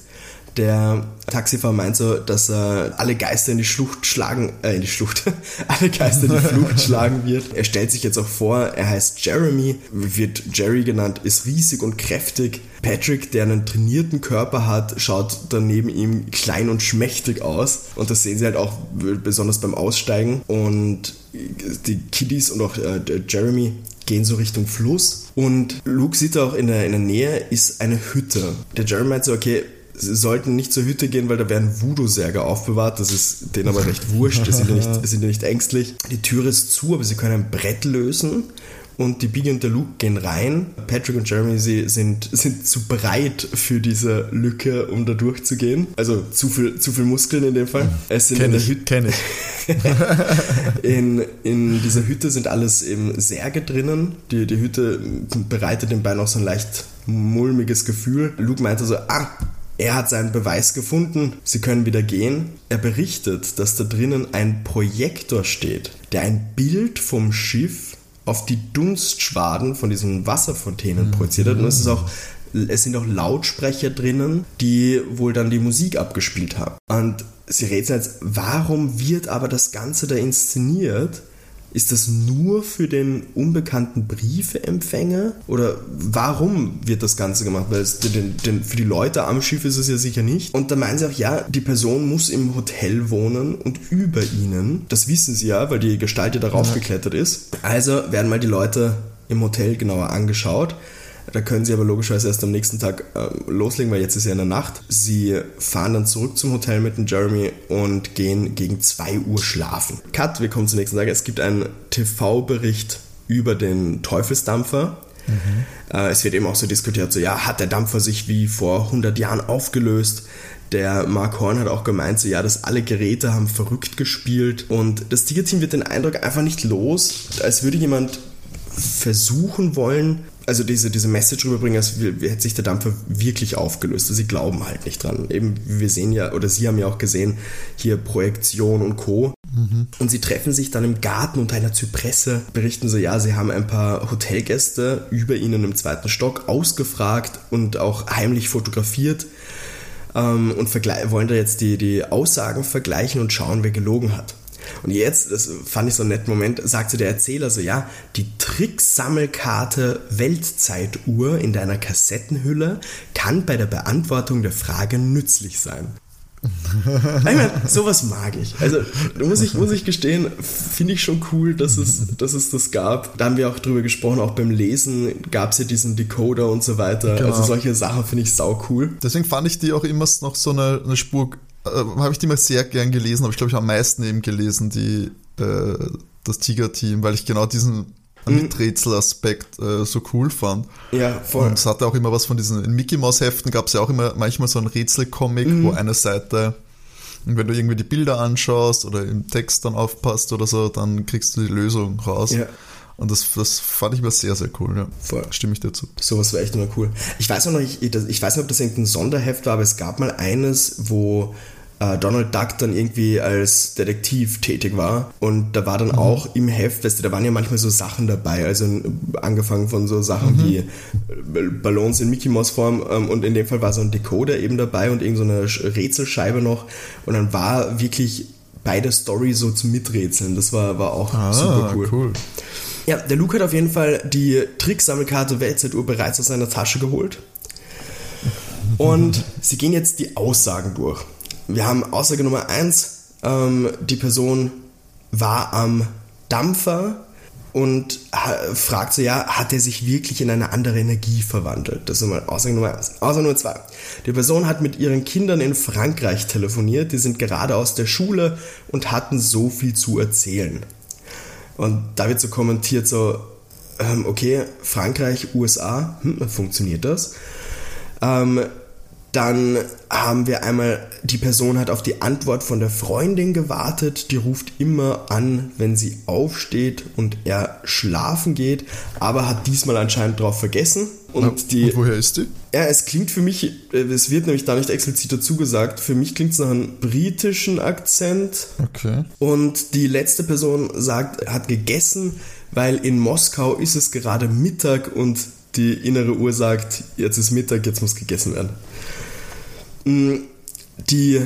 Speaker 3: Der Taxifahrer meint so, dass er alle Geister in die Schlucht schlagen, äh, in die Schlucht, <laughs> alle Geister in die Flucht <laughs> schlagen wird. Er stellt sich jetzt auch vor, er heißt Jeremy, wird Jerry genannt, ist riesig und kräftig. Patrick, der einen trainierten Körper hat, schaut dann neben ihm klein und schmächtig aus. Und das sehen sie halt auch besonders beim Aussteigen. Und die Kiddies und auch äh, der Jeremy gehen so Richtung Fluss. Und Luke sieht auch in der, in der Nähe ist eine Hütte. Der Jeremy meint so, okay, sie sollten nicht zur Hütte gehen, weil da werden Voodoo-Särge aufbewahrt. Das ist denen aber recht wurscht. Die sind ja nicht, <laughs> sind ja nicht ängstlich. Die Tür ist zu, aber sie können ein Brett lösen. Und die Biggie und der Luke gehen rein. Patrick und Jeremy, sie sind, sind zu breit für diese Lücke, um da durchzugehen. Also zu viel, zu viel Muskeln in dem Fall. Es sind in
Speaker 2: Kenn
Speaker 3: der
Speaker 2: ich,
Speaker 3: Hütte,
Speaker 2: kenn ich. <laughs>
Speaker 3: in, in dieser Hütte sind alles eben Särge drinnen. Die, die Hütte bereitet den Beinen auch so ein leicht mulmiges Gefühl. Luke meinte so, ah, er hat seinen Beweis gefunden, sie können wieder gehen. Er berichtet, dass da drinnen ein Projektor steht, der ein Bild vom Schiff auf die Dunstschwaden von diesen Wasserfontänen projiziert hat. Und es ist auch es sind auch Lautsprecher drinnen, die wohl dann die Musik abgespielt haben. Und sie rätseln jetzt, warum wird aber das Ganze da inszeniert? Ist das nur für den unbekannten Briefeempfänger? Oder warum wird das Ganze gemacht? Weil es, den, den, für die Leute am Schiff ist es ja sicher nicht. Und da meinen sie auch, ja, die Person muss im Hotel wohnen und über ihnen, das wissen sie ja, weil die Gestalt ja darauf geklettert ist. Also werden mal die Leute im Hotel genauer angeschaut. Da können sie aber logischerweise erst am nächsten Tag äh, loslegen, weil jetzt ist ja in der Nacht. Sie fahren dann zurück zum Hotel mit dem Jeremy und gehen gegen 2 Uhr schlafen. Cut, wir kommen zum nächsten Tag. Es gibt einen TV-Bericht über den Teufelsdampfer. Mhm. Äh, es wird eben auch so diskutiert, so ja, hat der Dampfer sich wie vor 100 Jahren aufgelöst? Der Mark Horn hat auch gemeint, so ja, dass alle Geräte haben verrückt gespielt und das Tigerteam wird den Eindruck einfach nicht los, als würde jemand versuchen wollen, also diese, diese Message rüberbringen, als hätte sich der Dampfer wirklich aufgelöst. Also sie glauben halt nicht dran. Eben, wir sehen ja, oder sie haben ja auch gesehen, hier Projektion und Co. Mhm. Und sie treffen sich dann im Garten unter einer Zypresse, berichten so, ja, sie haben ein paar Hotelgäste über ihnen im zweiten Stock ausgefragt und auch heimlich fotografiert ähm, und wollen da jetzt die, die Aussagen vergleichen und schauen, wer gelogen hat. Und jetzt, das fand ich so einen netten Moment, sagte der Erzähler so, ja, die Tricksammelkarte Weltzeituhr in deiner Kassettenhülle kann bei der Beantwortung der Frage nützlich sein. <laughs> ich meine, sowas mag ich. Also muss ich, muss ich gestehen, finde ich schon cool, dass es, dass es das gab. Da haben wir auch drüber gesprochen, auch beim Lesen gab es ja diesen Decoder und so weiter. Genau. Also solche Sachen finde ich sau cool.
Speaker 2: Deswegen fand ich die auch immer noch so eine, eine Spur äh, habe ich die mal sehr gern gelesen, aber ich glaube, ich habe am meisten eben gelesen, die, äh, das Tiger-Team, weil ich genau diesen mhm. Miträtselaspekt äh, so cool fand.
Speaker 3: Ja, voll.
Speaker 2: Und es hatte auch immer was von diesen, in Mickey Mouse Heften gab es ja auch immer manchmal so ein Rätselcomic, mhm. wo eine Seite, und wenn du irgendwie die Bilder anschaust oder im Text dann aufpasst oder so, dann kriegst du die Lösung raus. Ja. Und das, das fand ich immer sehr, sehr cool. Ja. Voll. Stimme ich dazu.
Speaker 3: Sowas war echt immer cool. Ich weiß auch noch nicht, ich weiß nicht, ob das irgendein Sonderheft war, aber es gab mal eines, wo äh, Donald Duck dann irgendwie als Detektiv tätig war. Und da war dann mhm. auch im Heft, weißt du, da waren ja manchmal so Sachen dabei, also angefangen von so Sachen mhm. wie äh, Ballons in Mickey Mouse Form ähm, und in dem Fall war so ein Decoder eben dabei und irgendeine so Rätselscheibe noch. Und dann war wirklich bei der Story so zum Miträtseln. Das war, war auch ah, super cool. cool. Ja, der Luke hat auf jeden Fall die Tricksammelkarte Weltzeituhr bereits aus seiner Tasche geholt. Und sie gehen jetzt die Aussagen durch. Wir haben Aussage Nummer 1, ähm, die Person war am Dampfer und fragt so, ja, hat er sich wirklich in eine andere Energie verwandelt? Das ist mal Aussage Nummer 1. Aussage Nummer 2. Die Person hat mit ihren Kindern in Frankreich telefoniert, die sind gerade aus der Schule und hatten so viel zu erzählen. Und da wird so kommentiert so, ähm, okay, Frankreich, USA, hm, funktioniert das? Ähm, dann haben wir einmal, die Person hat auf die Antwort von der Freundin gewartet. Die ruft immer an, wenn sie aufsteht und er schlafen geht, aber hat diesmal anscheinend drauf vergessen. Und,
Speaker 2: Na, die, und woher ist die?
Speaker 3: Ja, es klingt für mich, äh, es wird nämlich da nicht explizit dazu gesagt, für mich klingt es nach einem britischen Akzent.
Speaker 2: Okay.
Speaker 3: Und die letzte Person sagt, hat gegessen, weil in Moskau ist es gerade Mittag und die innere Uhr sagt, jetzt ist Mittag, jetzt muss gegessen werden. Mm, die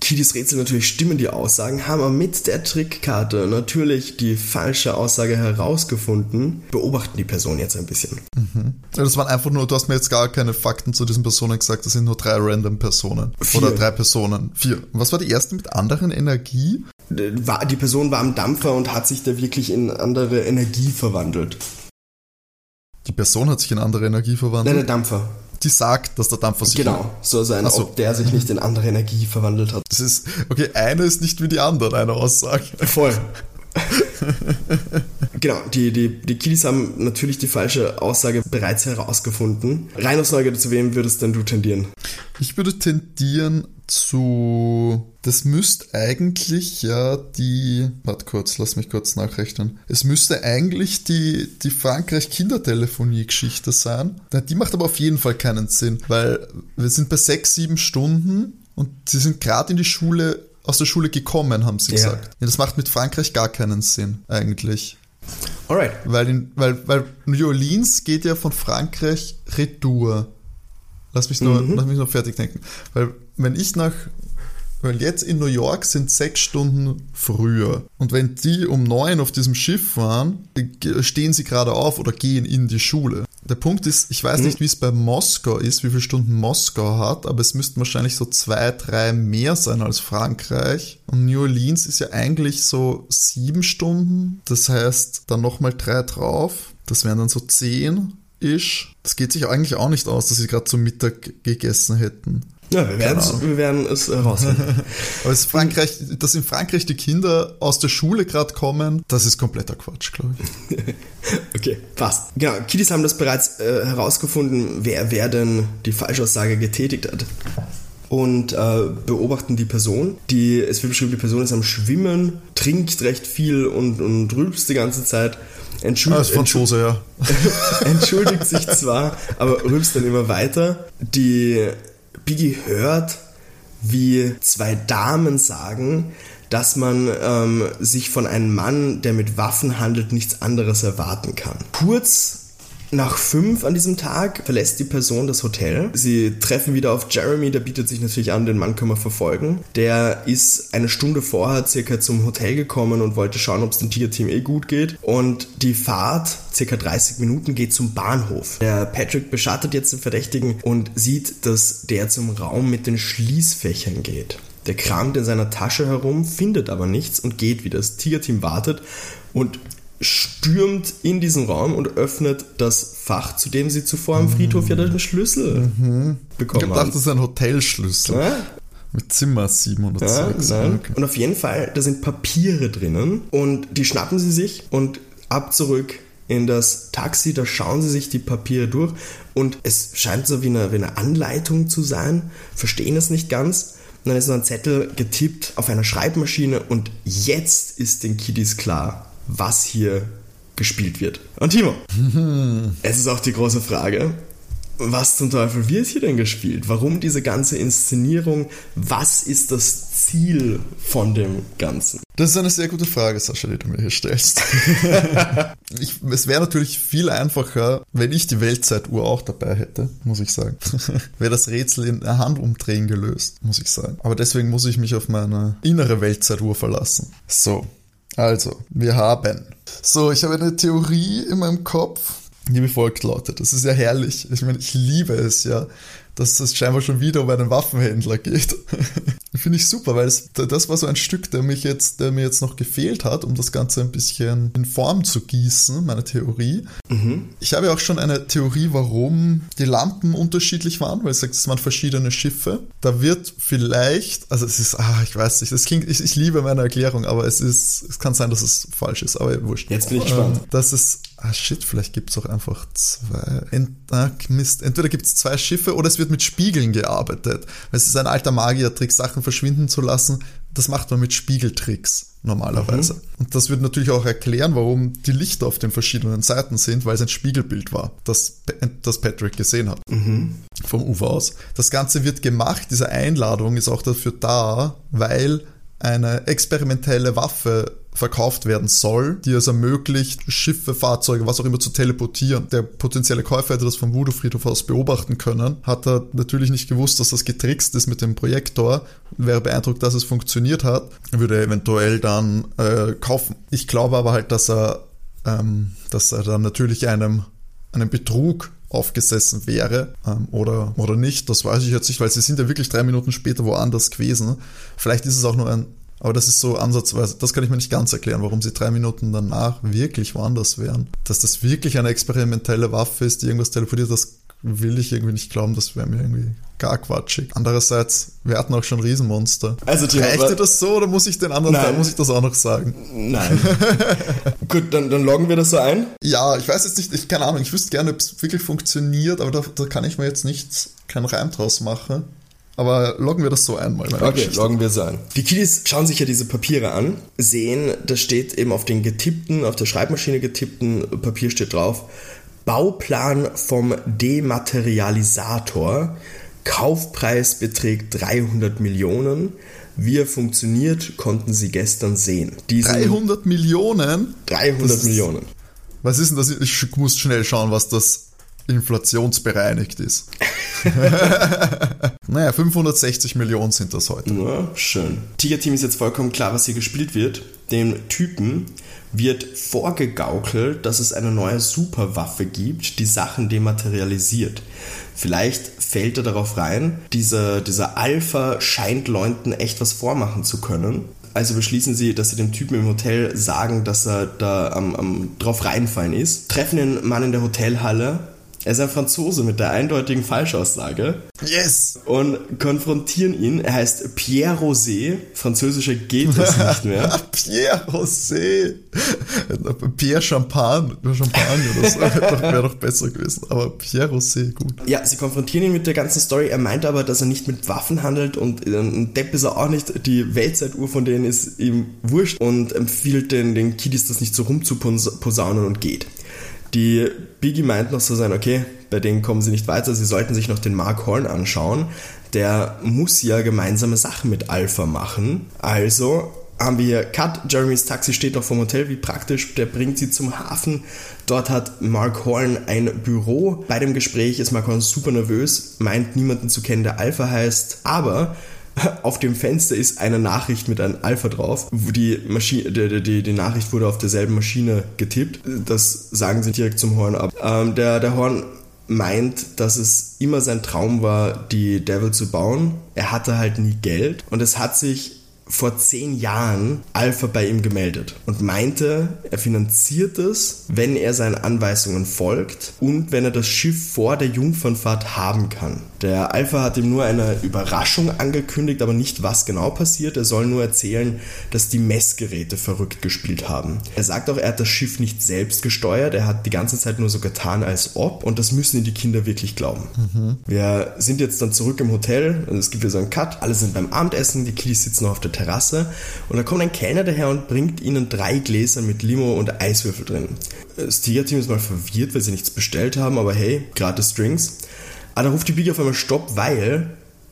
Speaker 3: Kiddies Rätsel natürlich stimmen die Aussagen, haben aber mit der Trickkarte natürlich die falsche Aussage herausgefunden, beobachten die Person jetzt ein bisschen.
Speaker 2: Mhm. Das waren einfach nur, du hast mir jetzt gar keine Fakten zu diesen Personen gesagt, das sind nur drei random Personen. Vier. Oder drei Personen. Vier. Was war die erste mit anderen Energie?
Speaker 3: Die Person war am Dampfer und hat sich da wirklich in andere Energie verwandelt.
Speaker 2: Die Person hat sich in andere Energie verwandelt?
Speaker 3: Nein, der Dampfer
Speaker 2: die sagt, dass der Dampfer sich.
Speaker 3: Genau, so sein, also, ob der sich nicht in andere Energie verwandelt hat.
Speaker 2: Das ist, okay, eine ist nicht wie die andere, eine Aussage.
Speaker 3: Voll. <laughs> genau, die, die, die Kiddies haben natürlich die falsche Aussage bereits herausgefunden. Rein aus Neugierde, zu wem würdest denn du tendieren?
Speaker 2: Ich würde tendieren zu. Das müsste eigentlich ja die. Warte kurz, lass mich kurz nachrechnen. Es müsste eigentlich die, die Frankreich-Kindertelefonie-Geschichte sein. Die macht aber auf jeden Fall keinen Sinn, weil wir sind bei sechs, sieben Stunden und sie sind gerade in die Schule, aus der Schule gekommen, haben sie ja. gesagt. Ja, das macht mit Frankreich gar keinen Sinn, eigentlich.
Speaker 3: Alright.
Speaker 2: Weil, in, weil, weil New Orleans geht ja von Frankreich retour. Lass mich nur, mhm. lass mich nur fertig denken. Weil wenn ich nach, weil jetzt in New York sind sechs Stunden früher. Und wenn die um neun auf diesem Schiff waren, stehen sie gerade auf oder gehen in die Schule. Der Punkt ist, ich weiß nicht, wie es bei Moskau ist, wie viele Stunden Moskau hat, aber es müssten wahrscheinlich so zwei, drei mehr sein als Frankreich. Und New Orleans ist ja eigentlich so sieben Stunden. Das heißt, dann nochmal drei drauf. Das wären dann so zehn. ist. Das geht sich eigentlich auch nicht aus, dass sie gerade zum Mittag gegessen hätten.
Speaker 3: Ja, wir, werden's, wir werden es herausfinden. <laughs>
Speaker 2: Aber es Frankreich, dass in Frankreich die Kinder aus der Schule gerade kommen, das ist kompletter Quatsch, glaube ich. <laughs>
Speaker 3: okay, passt. Genau, Kiddies haben das bereits äh, herausgefunden, wer, wer denn die Falschaussage getätigt hat. Und äh, beobachten die Person. Die, es wird beschrieben, die Person ist am Schwimmen, trinkt recht viel und, und rülpst die ganze Zeit.
Speaker 2: Entschuldigt, ah, Franzose, ja. <laughs>
Speaker 3: entschuldigt sich zwar, aber rülpst dann immer weiter. Die Biggie hört, wie zwei Damen sagen, dass man ähm, sich von einem Mann, der mit Waffen handelt, nichts anderes erwarten kann. Kurz nach fünf an diesem Tag verlässt die Person das Hotel. Sie treffen wieder auf Jeremy, der bietet sich natürlich an, den Mann können wir verfolgen. Der ist eine Stunde vorher circa zum Hotel gekommen und wollte schauen, ob es dem Tiger-Team eh gut geht. Und die Fahrt, circa 30 Minuten, geht zum Bahnhof. Der Patrick beschattet jetzt den Verdächtigen und sieht, dass der zum Raum mit den Schließfächern geht. Der kramt in seiner Tasche herum, findet aber nichts und geht wieder. Das Tiger-Team wartet und stürmt in diesen Raum und öffnet das Fach, zu dem sie zuvor am Friedhof ja den Schlüssel mhm. bekommen haben. Ich
Speaker 2: dachte, das ist ein Hotelschlüssel. Ja? Mit Zimmer 706. Ja,
Speaker 3: okay. Und auf jeden Fall, da sind Papiere drinnen und die schnappen sie sich und ab zurück in das Taxi, da schauen sie sich die Papiere durch und es scheint so wie eine, wie eine Anleitung zu sein, verstehen es nicht ganz. Und dann ist noch ein Zettel getippt auf einer Schreibmaschine und jetzt ist den Kiddies klar, was hier gespielt wird. Und Timo, <laughs> es ist auch die große Frage, was zum Teufel wird hier denn gespielt? Warum diese ganze Inszenierung? Was ist das Ziel von dem Ganzen?
Speaker 2: Das ist eine sehr gute Frage, Sascha, die du mir hier stellst. <laughs> ich, es wäre natürlich viel einfacher, wenn ich die Weltzeituhr auch dabei hätte, muss ich sagen. <laughs> wäre das Rätsel in der Handumdrehen gelöst, muss ich sagen. Aber deswegen muss ich mich auf meine innere Weltzeituhr verlassen. So, also, wir haben. So, ich habe eine Theorie in meinem Kopf, die wie folgt lautet. Das ist ja herrlich. Ich meine, ich liebe es ja, dass es scheinbar schon wieder um einen Waffenhändler geht. <laughs> Finde ich super, weil es, das war so ein Stück, der, mich jetzt, der mir jetzt noch gefehlt hat, um das Ganze ein bisschen in Form zu gießen, meine Theorie. Mhm. Ich habe ja auch schon eine Theorie, warum die Lampen unterschiedlich waren, weil es sagt, es waren verschiedene Schiffe. Da wird vielleicht, also es ist, ah, ich weiß nicht, das klingt, ich, ich liebe meine Erklärung, aber es ist, es kann sein, dass es falsch ist, aber wurscht.
Speaker 3: Jetzt bin ich gespannt. Ähm,
Speaker 2: dass es Ah shit, vielleicht gibt es auch einfach zwei. Ent, ah, Mist. Entweder gibt es zwei Schiffe oder es wird mit Spiegeln gearbeitet. Es ist ein alter Magier-Trick, Sachen verschwinden zu lassen. Das macht man mit Spiegeltricks normalerweise. Mhm. Und das wird natürlich auch erklären, warum die Lichter auf den verschiedenen Seiten sind, weil es ein Spiegelbild war, das, das Patrick gesehen hat. Mhm. Vom Ufer aus. Das Ganze wird gemacht, diese Einladung ist auch dafür da, weil eine experimentelle Waffe verkauft werden soll, die es ermöglicht, Schiffe, Fahrzeuge, was auch immer zu teleportieren. Der potenzielle Käufer hätte das vom Voodoo-Friedhof aus beobachten können, hat er natürlich nicht gewusst, dass das getrickst ist mit dem Projektor, wäre beeindruckt, dass es funktioniert hat, würde er eventuell dann äh, kaufen. Ich glaube aber halt, dass er, ähm, dass er dann natürlich einem, einem Betrug aufgesessen wäre ähm, oder, oder nicht, das weiß ich jetzt nicht, weil sie sind ja wirklich drei Minuten später woanders gewesen. Vielleicht ist es auch nur ein aber das ist so ansatzweise, das kann ich mir nicht ganz erklären, warum sie drei Minuten danach wirklich woanders wären. Dass das wirklich eine experimentelle Waffe ist, die irgendwas teleportiert, das will ich irgendwie nicht glauben, das wäre mir irgendwie gar quatschig. Andererseits, wir hatten auch schon Riesenmonster. Also Timo, Reicht dir das so oder muss ich den anderen Teil, muss ich das auch noch sagen?
Speaker 3: Nein. <laughs> Gut, dann, dann loggen wir das so ein?
Speaker 2: Ja, ich weiß jetzt nicht, ich keine Ahnung, ich wüsste gerne, ob es wirklich funktioniert, aber da, da kann ich mir jetzt nichts, keinen Reim draus machen. Aber loggen wir das so ein. Mal
Speaker 3: okay, Geschichte. loggen wir so ein. Die Kiddies schauen sich ja diese Papiere an, sehen, da steht eben auf den getippten, auf der Schreibmaschine getippten Papier steht drauf, Bauplan vom Dematerialisator. Kaufpreis beträgt 300 Millionen. Wie er funktioniert, konnten sie gestern sehen.
Speaker 2: Diesen 300 Millionen?
Speaker 3: 300
Speaker 2: ist,
Speaker 3: Millionen.
Speaker 2: Was ist denn das? Ich muss schnell schauen, was das inflationsbereinigt ist. <laughs> naja, 560 Millionen sind das heute.
Speaker 3: Ja, schön. Tiger Team ist jetzt vollkommen klar, was hier gespielt wird. Dem Typen wird vorgegaukelt, dass es eine neue Superwaffe gibt, die Sachen dematerialisiert. Vielleicht fällt er darauf rein, dieser, dieser Alpha scheint Leuten echt was vormachen zu können. Also beschließen sie, dass sie dem Typen im Hotel sagen, dass er da am, am drauf reinfallen ist. Treffen den Mann in der Hotelhalle, Er ist ein Franzose mit der eindeutigen Falschaussage.
Speaker 2: Yes!
Speaker 3: Und konfrontieren ihn. Er heißt Pierre Rosé. Französischer geht es nicht mehr. <laughs>
Speaker 2: Pierre Rosé. Pierre Champagne. Champagne oder so. Wäre doch, besser gewesen. Aber Pierre Rosé, gut.
Speaker 3: Ja, sie konfrontieren ihn mit der ganzen Story. Er meint aber, dass er nicht mit Waffen handelt und ein Depp ist er auch nicht. Die Weltzeituhr von denen ist ihm wurscht und empfiehlt den, den Kiddies das nicht so rumzuposaunen und geht. Die Biggie meint noch so sein, okay, bei denen kommen sie nicht weiter, sie sollten sich noch den Mark Horn anschauen. Der muss ja gemeinsame Sachen mit Alpha machen. Also haben wir hier Cut, Jeremys Taxi steht noch vom Hotel, wie praktisch, der bringt sie zum Hafen. Dort hat Mark Horn ein Büro. Bei dem Gespräch ist Mark Horn super nervös, meint niemanden zu kennen, der Alpha heißt, aber auf dem Fenster ist eine Nachricht mit einem Alpha drauf. Die, Maschine, die, die, die Nachricht wurde auf derselben Maschine getippt. Das sagen sie direkt zum Horn ab. Ähm, der, der Horn meint, dass es immer sein Traum war, die Devil zu bauen. Er hatte halt nie Geld und es hat sich vor zehn Jahren Alpha bei ihm gemeldet und meinte, er finanziert es, wenn er seinen Anweisungen folgt und wenn er das Schiff vor der Jungfernfahrt haben kann. Der Alpha hat ihm nur eine Überraschung angekündigt, aber nicht was genau passiert. Er soll nur erzählen, dass die Messgeräte verrückt gespielt haben. Er sagt auch, er hat das Schiff nicht selbst gesteuert, er hat die ganze Zeit nur so getan, als ob und das müssen die Kinder wirklich glauben. Mhm. Wir sind jetzt dann zurück im Hotel es gibt wieder so einen Cut. Alle sind beim Abendessen, die Kiddies sitzen noch auf der Terrasse und da kommt ein Kellner daher und bringt ihnen drei Gläser mit Limo und Eiswürfel drin. Das Tiger-Team ist mal verwirrt, weil sie nichts bestellt haben, aber hey, gratis Drinks. Aber da ruft die Biggie auf einmal Stopp, weil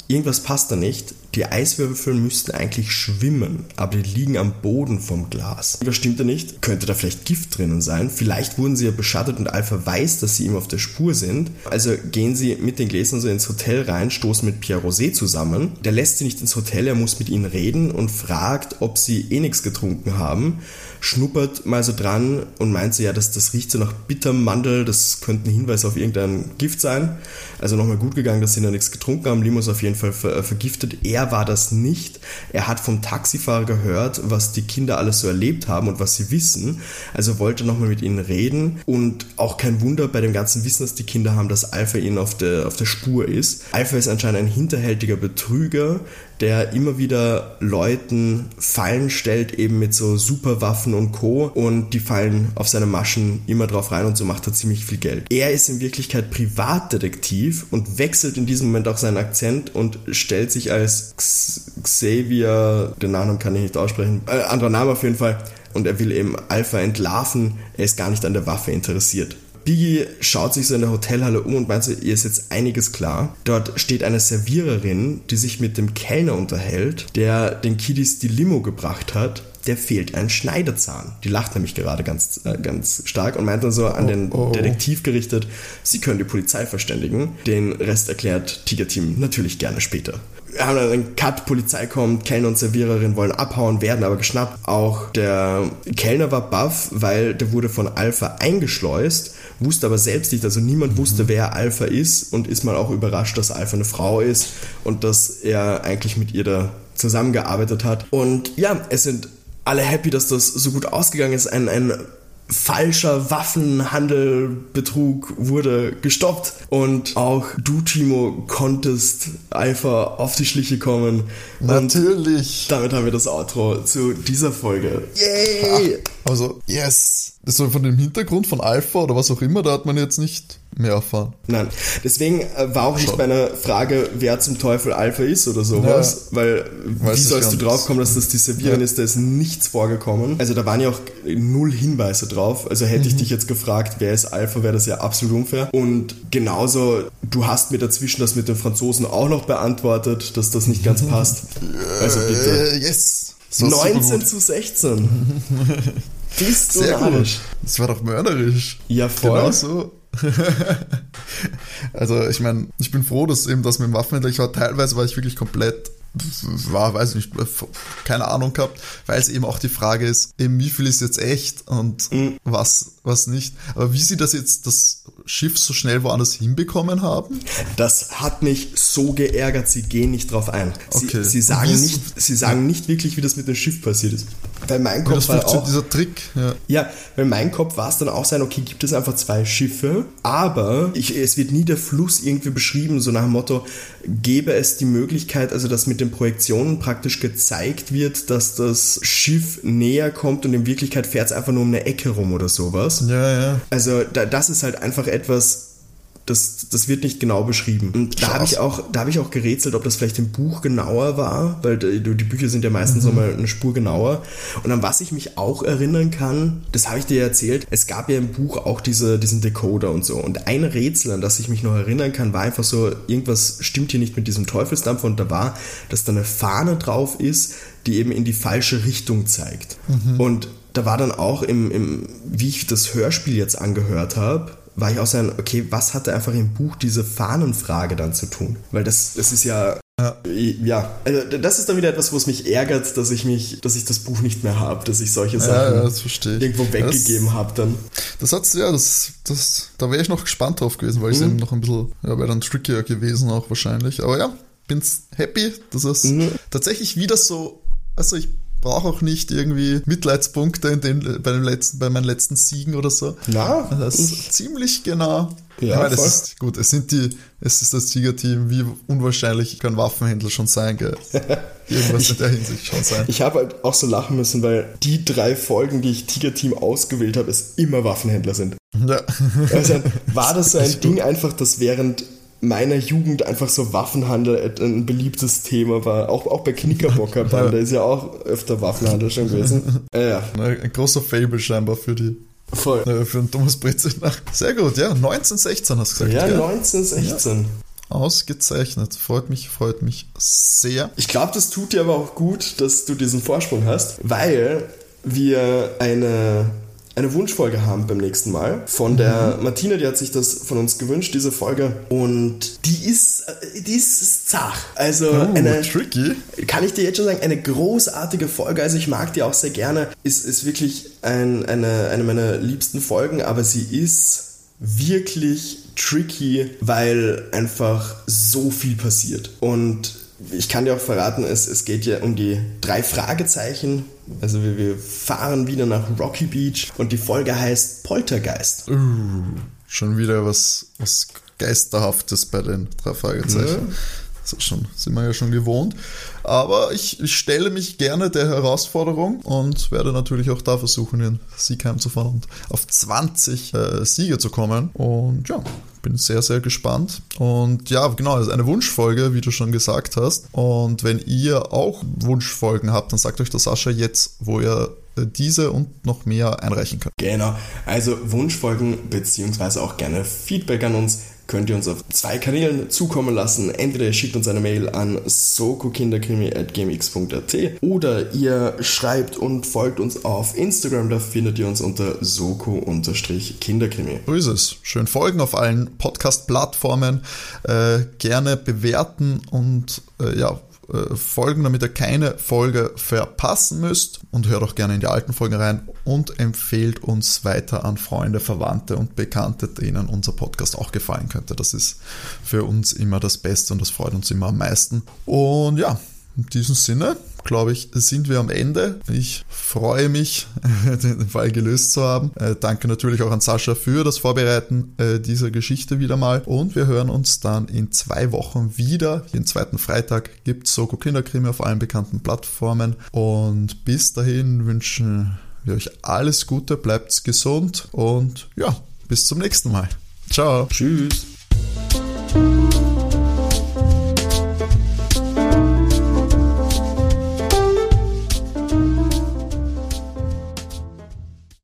Speaker 3: irgendwas passt da nicht. Die Eiswürfel müssten eigentlich schwimmen, aber die liegen am Boden vom Glas. Was stimmt da nicht? Könnte da vielleicht Gift drinnen sein? Vielleicht wurden sie ja beschattet und Alpha weiß, dass sie ihm auf der Spur sind. Also gehen sie mit den Gläsern so ins Hotel rein, stoßen mit Pierre Rosé zusammen. Der lässt sie nicht ins Hotel, er muss mit ihnen reden und fragt, ob sie eh nichts getrunken haben. Schnuppert mal so dran und meint so, ja, das, das riecht so nach bitterem Mandel, das könnte ein Hinweis auf irgendein Gift sein. Also nochmal gut gegangen, dass sie noch nichts getrunken haben. Limo ist auf jeden Fall ver vergiftet. Er er war das nicht. Er hat vom Taxifahrer gehört, was die Kinder alles so erlebt haben und was sie wissen. Also wollte nochmal mit ihnen reden. Und auch kein Wunder bei dem ganzen Wissen, das die Kinder haben, dass Alpha ihnen auf der, auf der Spur ist. Alpha ist anscheinend ein hinterhältiger Betrüger, der immer wieder Leuten Fallen stellt, eben mit so Superwaffen und Co. Und die fallen auf seine Maschen immer drauf rein und so macht er ziemlich viel Geld. Er ist in Wirklichkeit Privatdetektiv und wechselt in diesem Moment auch seinen Akzent und stellt sich als Xavier, den Namen kann ich nicht aussprechen, äh, anderer Name auf jeden Fall, und er will eben Alpha entlarven. Er ist gar nicht an der Waffe interessiert. Biggie schaut sich so in der Hotelhalle um und meint so, ihr ist jetzt einiges klar. Dort steht eine Serviererin, die sich mit dem Kellner unterhält, der den Kiddies die Limo gebracht hat. Der fehlt ein Schneiderzahn. Die lacht nämlich gerade ganz, äh, ganz stark und meint dann so an den oh, oh. Detektiv gerichtet, sie können die Polizei verständigen. Den Rest erklärt Tiger Team natürlich gerne später haben dann einen Cut, Polizei kommt, Kellner und Serviererin wollen abhauen, werden aber geschnappt. Auch der Kellner war baff, weil der wurde von Alpha eingeschleust, wusste aber selbst nicht, also niemand mhm. wusste, wer Alpha ist und ist mal auch überrascht, dass Alpha eine Frau ist und dass er eigentlich mit ihr da zusammengearbeitet hat. Und ja, es sind alle happy, dass das so gut ausgegangen ist. Ein, ein falscher Waffenhandel, Betrug wurde gestoppt und auch du, Timo, konntest einfach auf die Schliche kommen.
Speaker 2: Natürlich.
Speaker 3: Und damit haben wir das Outro zu dieser Folge.
Speaker 2: Yay! Also, yes! Das so von dem Hintergrund von Alpha oder was auch immer, da hat man jetzt nicht mehr erfahren.
Speaker 3: Nein, deswegen äh, war auch nicht meine Frage, wer zum Teufel Alpha ist oder sowas, ja, weil wie sollst du draufkommen, dass das die Servierin ja. ist, da ist nichts vorgekommen. Also da waren ja auch null Hinweise drauf. Also hätte mhm. ich dich jetzt gefragt, wer ist Alpha, wäre das ja absolut unfair. Und genauso, du hast mir dazwischen das mit den Franzosen auch noch beantwortet, dass das nicht ganz passt. Also bitte.
Speaker 2: Äh, yes.
Speaker 3: So 19 zu 16. <laughs>
Speaker 2: Bist du Sehr gut. Das war doch mörderisch.
Speaker 3: Ja, voll.
Speaker 2: Genau so. <laughs> also ich meine, ich bin froh, dass eben das mit dem Waffenhändler, ich war teilweise war ich wirklich komplett war, weiß nicht, keine Ahnung gehabt, weil es eben auch die Frage ist, eben wie viel ist jetzt echt und mhm. was, was nicht. Aber wie sie das jetzt, das Schiff so schnell woanders hinbekommen haben?
Speaker 3: Das hat mich so geärgert, sie gehen nicht drauf ein. Sie,
Speaker 2: Okay.
Speaker 3: sie, sagen, nicht, sie sagen nicht wirklich, wie das mit dem Schiff passiert ist. Weil mein
Speaker 2: Wie das
Speaker 3: Kopf war auch,
Speaker 2: dieser Trick. Ja.
Speaker 3: ja, weil mein Kopf war es dann auch sein, okay, gibt es einfach zwei Schiffe, aber ich, es wird nie der Fluss irgendwie beschrieben, so nach dem Motto, gäbe es die Möglichkeit, also dass mit den Projektionen praktisch gezeigt wird, dass das Schiff näher kommt und in Wirklichkeit fährt es einfach nur um eine Ecke rum oder sowas.
Speaker 2: ja, ja.
Speaker 3: Also da, das ist halt einfach etwas, das, das wird nicht genau beschrieben. Und da habe ich auch, da habe ich auch gerätselt, ob das vielleicht im Buch genauer war, weil die, die Bücher sind ja meistens
Speaker 2: Mhm.
Speaker 3: nochmal eine Spur genauer. Und an was ich mich auch erinnern kann, das habe ich dir ja erzählt, es gab ja im Buch auch diese, diesen Decoder und so. Und ein Rätsel, an das ich mich noch erinnern kann, war einfach so, irgendwas stimmt hier nicht mit diesem Teufelsdampfer und da war, dass da eine Fahne drauf ist, die eben in die falsche Richtung zeigt.
Speaker 2: Mhm.
Speaker 3: Und da war dann auch im, im, wie ich das Hörspiel jetzt angehört habe, war ich auch so ein, okay, was hatte einfach im Buch diese Fahnenfrage dann zu tun? Weil das, das ist ja, ja, also das ist dann wieder etwas, wo es mich ärgert, dass ich mich, dass ich das Buch nicht mehr habe, dass ich solche
Speaker 2: Ja,
Speaker 3: Sachen
Speaker 2: ja, ich.
Speaker 3: irgendwo
Speaker 2: Ja,
Speaker 3: weggegeben habe dann.
Speaker 2: Das hat's, ja, das, das, da wäre ich noch gespannt drauf gewesen, weil es
Speaker 3: Mhm.
Speaker 2: eben noch ein bisschen, ja, wäre dann trickier gewesen auch wahrscheinlich. Aber ja, bin's happy, dass es
Speaker 3: Mhm.
Speaker 2: tatsächlich wieder so, also ich brauche auch nicht irgendwie Mitleidspunkte in den, bei, dem letzten, bei meinen letzten Siegen oder so.
Speaker 3: Na,
Speaker 2: das ist ziemlich genau.
Speaker 3: Ja,
Speaker 2: ich
Speaker 3: voll.
Speaker 2: es ist gut, es sind die, es ist das Siegerteam, wie unwahrscheinlich kann Waffenhändler schon sein, gell? <laughs> Irgendwas in der Hinsicht schon sein.
Speaker 3: Ich habe halt auch so lachen müssen, weil die drei Folgen, die ich Tiger Team ausgewählt habe, es immer Waffenhändler sind.
Speaker 2: Ja.
Speaker 3: Also war <laughs> das so ein Ding einfach, dass während meiner Jugend einfach so Waffenhandel ein beliebtes Thema war. Auch, auch bei Knickerbocker Bande ist ja auch öfter Waffenhandel schon gewesen. <laughs> Äh, ja,
Speaker 2: Ein großer Fable scheinbar für die
Speaker 3: voll.
Speaker 2: äh, für den Thomas Brezina. Sehr gut, ja. 1916 hast du gesagt.
Speaker 3: Ja,
Speaker 2: gell?
Speaker 3: 1916.
Speaker 2: Ausgezeichnet. Freut mich, freut mich sehr.
Speaker 3: Ich glaube, das tut dir aber auch gut, dass du diesen Vorsprung hast, weil wir eine, eine Wunschfolge haben beim nächsten Mal von der Martina, die hat sich das von uns gewünscht, diese Folge. Und die ist, äh, die ist zach. Also
Speaker 2: Oh,
Speaker 3: eine,
Speaker 2: tricky.
Speaker 3: kann ich dir jetzt schon sagen, eine großartige Folge. Also ich mag die auch sehr gerne. Ist, ist wirklich ein, eine, eine meiner liebsten Folgen, aber sie ist wirklich tricky, weil einfach so viel passiert. Und ich kann dir auch verraten, es, es geht ja um die drei Fragezeichen. Also wir, wir fahren wieder nach Rocky Beach und die Folge heißt Poltergeist.
Speaker 2: Schon wieder was, was Geisterhaftes bei den drei Fragezeichen. Das ist schon, sind wir ja schon gewohnt. Aber ich, stelle mich gerne der Herausforderung und werde natürlich auch da versuchen, den Sieg heimzufahren und auf 20 äh, Siege zu kommen. Und ja, bin sehr, sehr gespannt. Und ja, genau, also eine Wunschfolge, wie du schon gesagt hast. Und wenn ihr auch Wunschfolgen habt, dann sagt euch der Sascha jetzt, wo ihr äh, diese und noch mehr einreichen könnt.
Speaker 3: Genau, also Wunschfolgen beziehungsweise auch gerne Feedback an uns könnt ihr uns auf zwei Kanälen zukommen lassen. Entweder ihr schickt uns eine Mail an sokokinderkrimi.gmx.at oder ihr schreibt und folgt uns auf Instagram, da findet ihr uns unter soko-kinderkrimi.
Speaker 2: So ist es. Schön folgen auf allen Podcast-Plattformen. Äh, gerne bewerten und äh, ja, äh, folgen, damit ihr keine Folge verpassen müsst. Und hört auch gerne in die alten Folgen rein und empfehlt uns weiter an Freunde, Verwandte und Bekannte, denen unser Podcast auch gefallen könnte. Das ist für uns immer das Beste und das freut uns immer am meisten. Und ja, in diesem Sinne, glaube ich, sind wir am Ende. Ich freue mich, <laughs> den Fall gelöst zu haben. Äh, danke natürlich auch an Sascha für das Vorbereiten äh, dieser Geschichte wieder mal. Und wir hören uns dann in zwei Wochen wieder. Jeden zweiten Freitag gibt es Soko Kinderkrimi auf allen bekannten Plattformen. Und bis dahin wünschen wir euch alles Gute, bleibt gesund und ja, bis zum nächsten Mal. Ciao.
Speaker 3: Tschüss.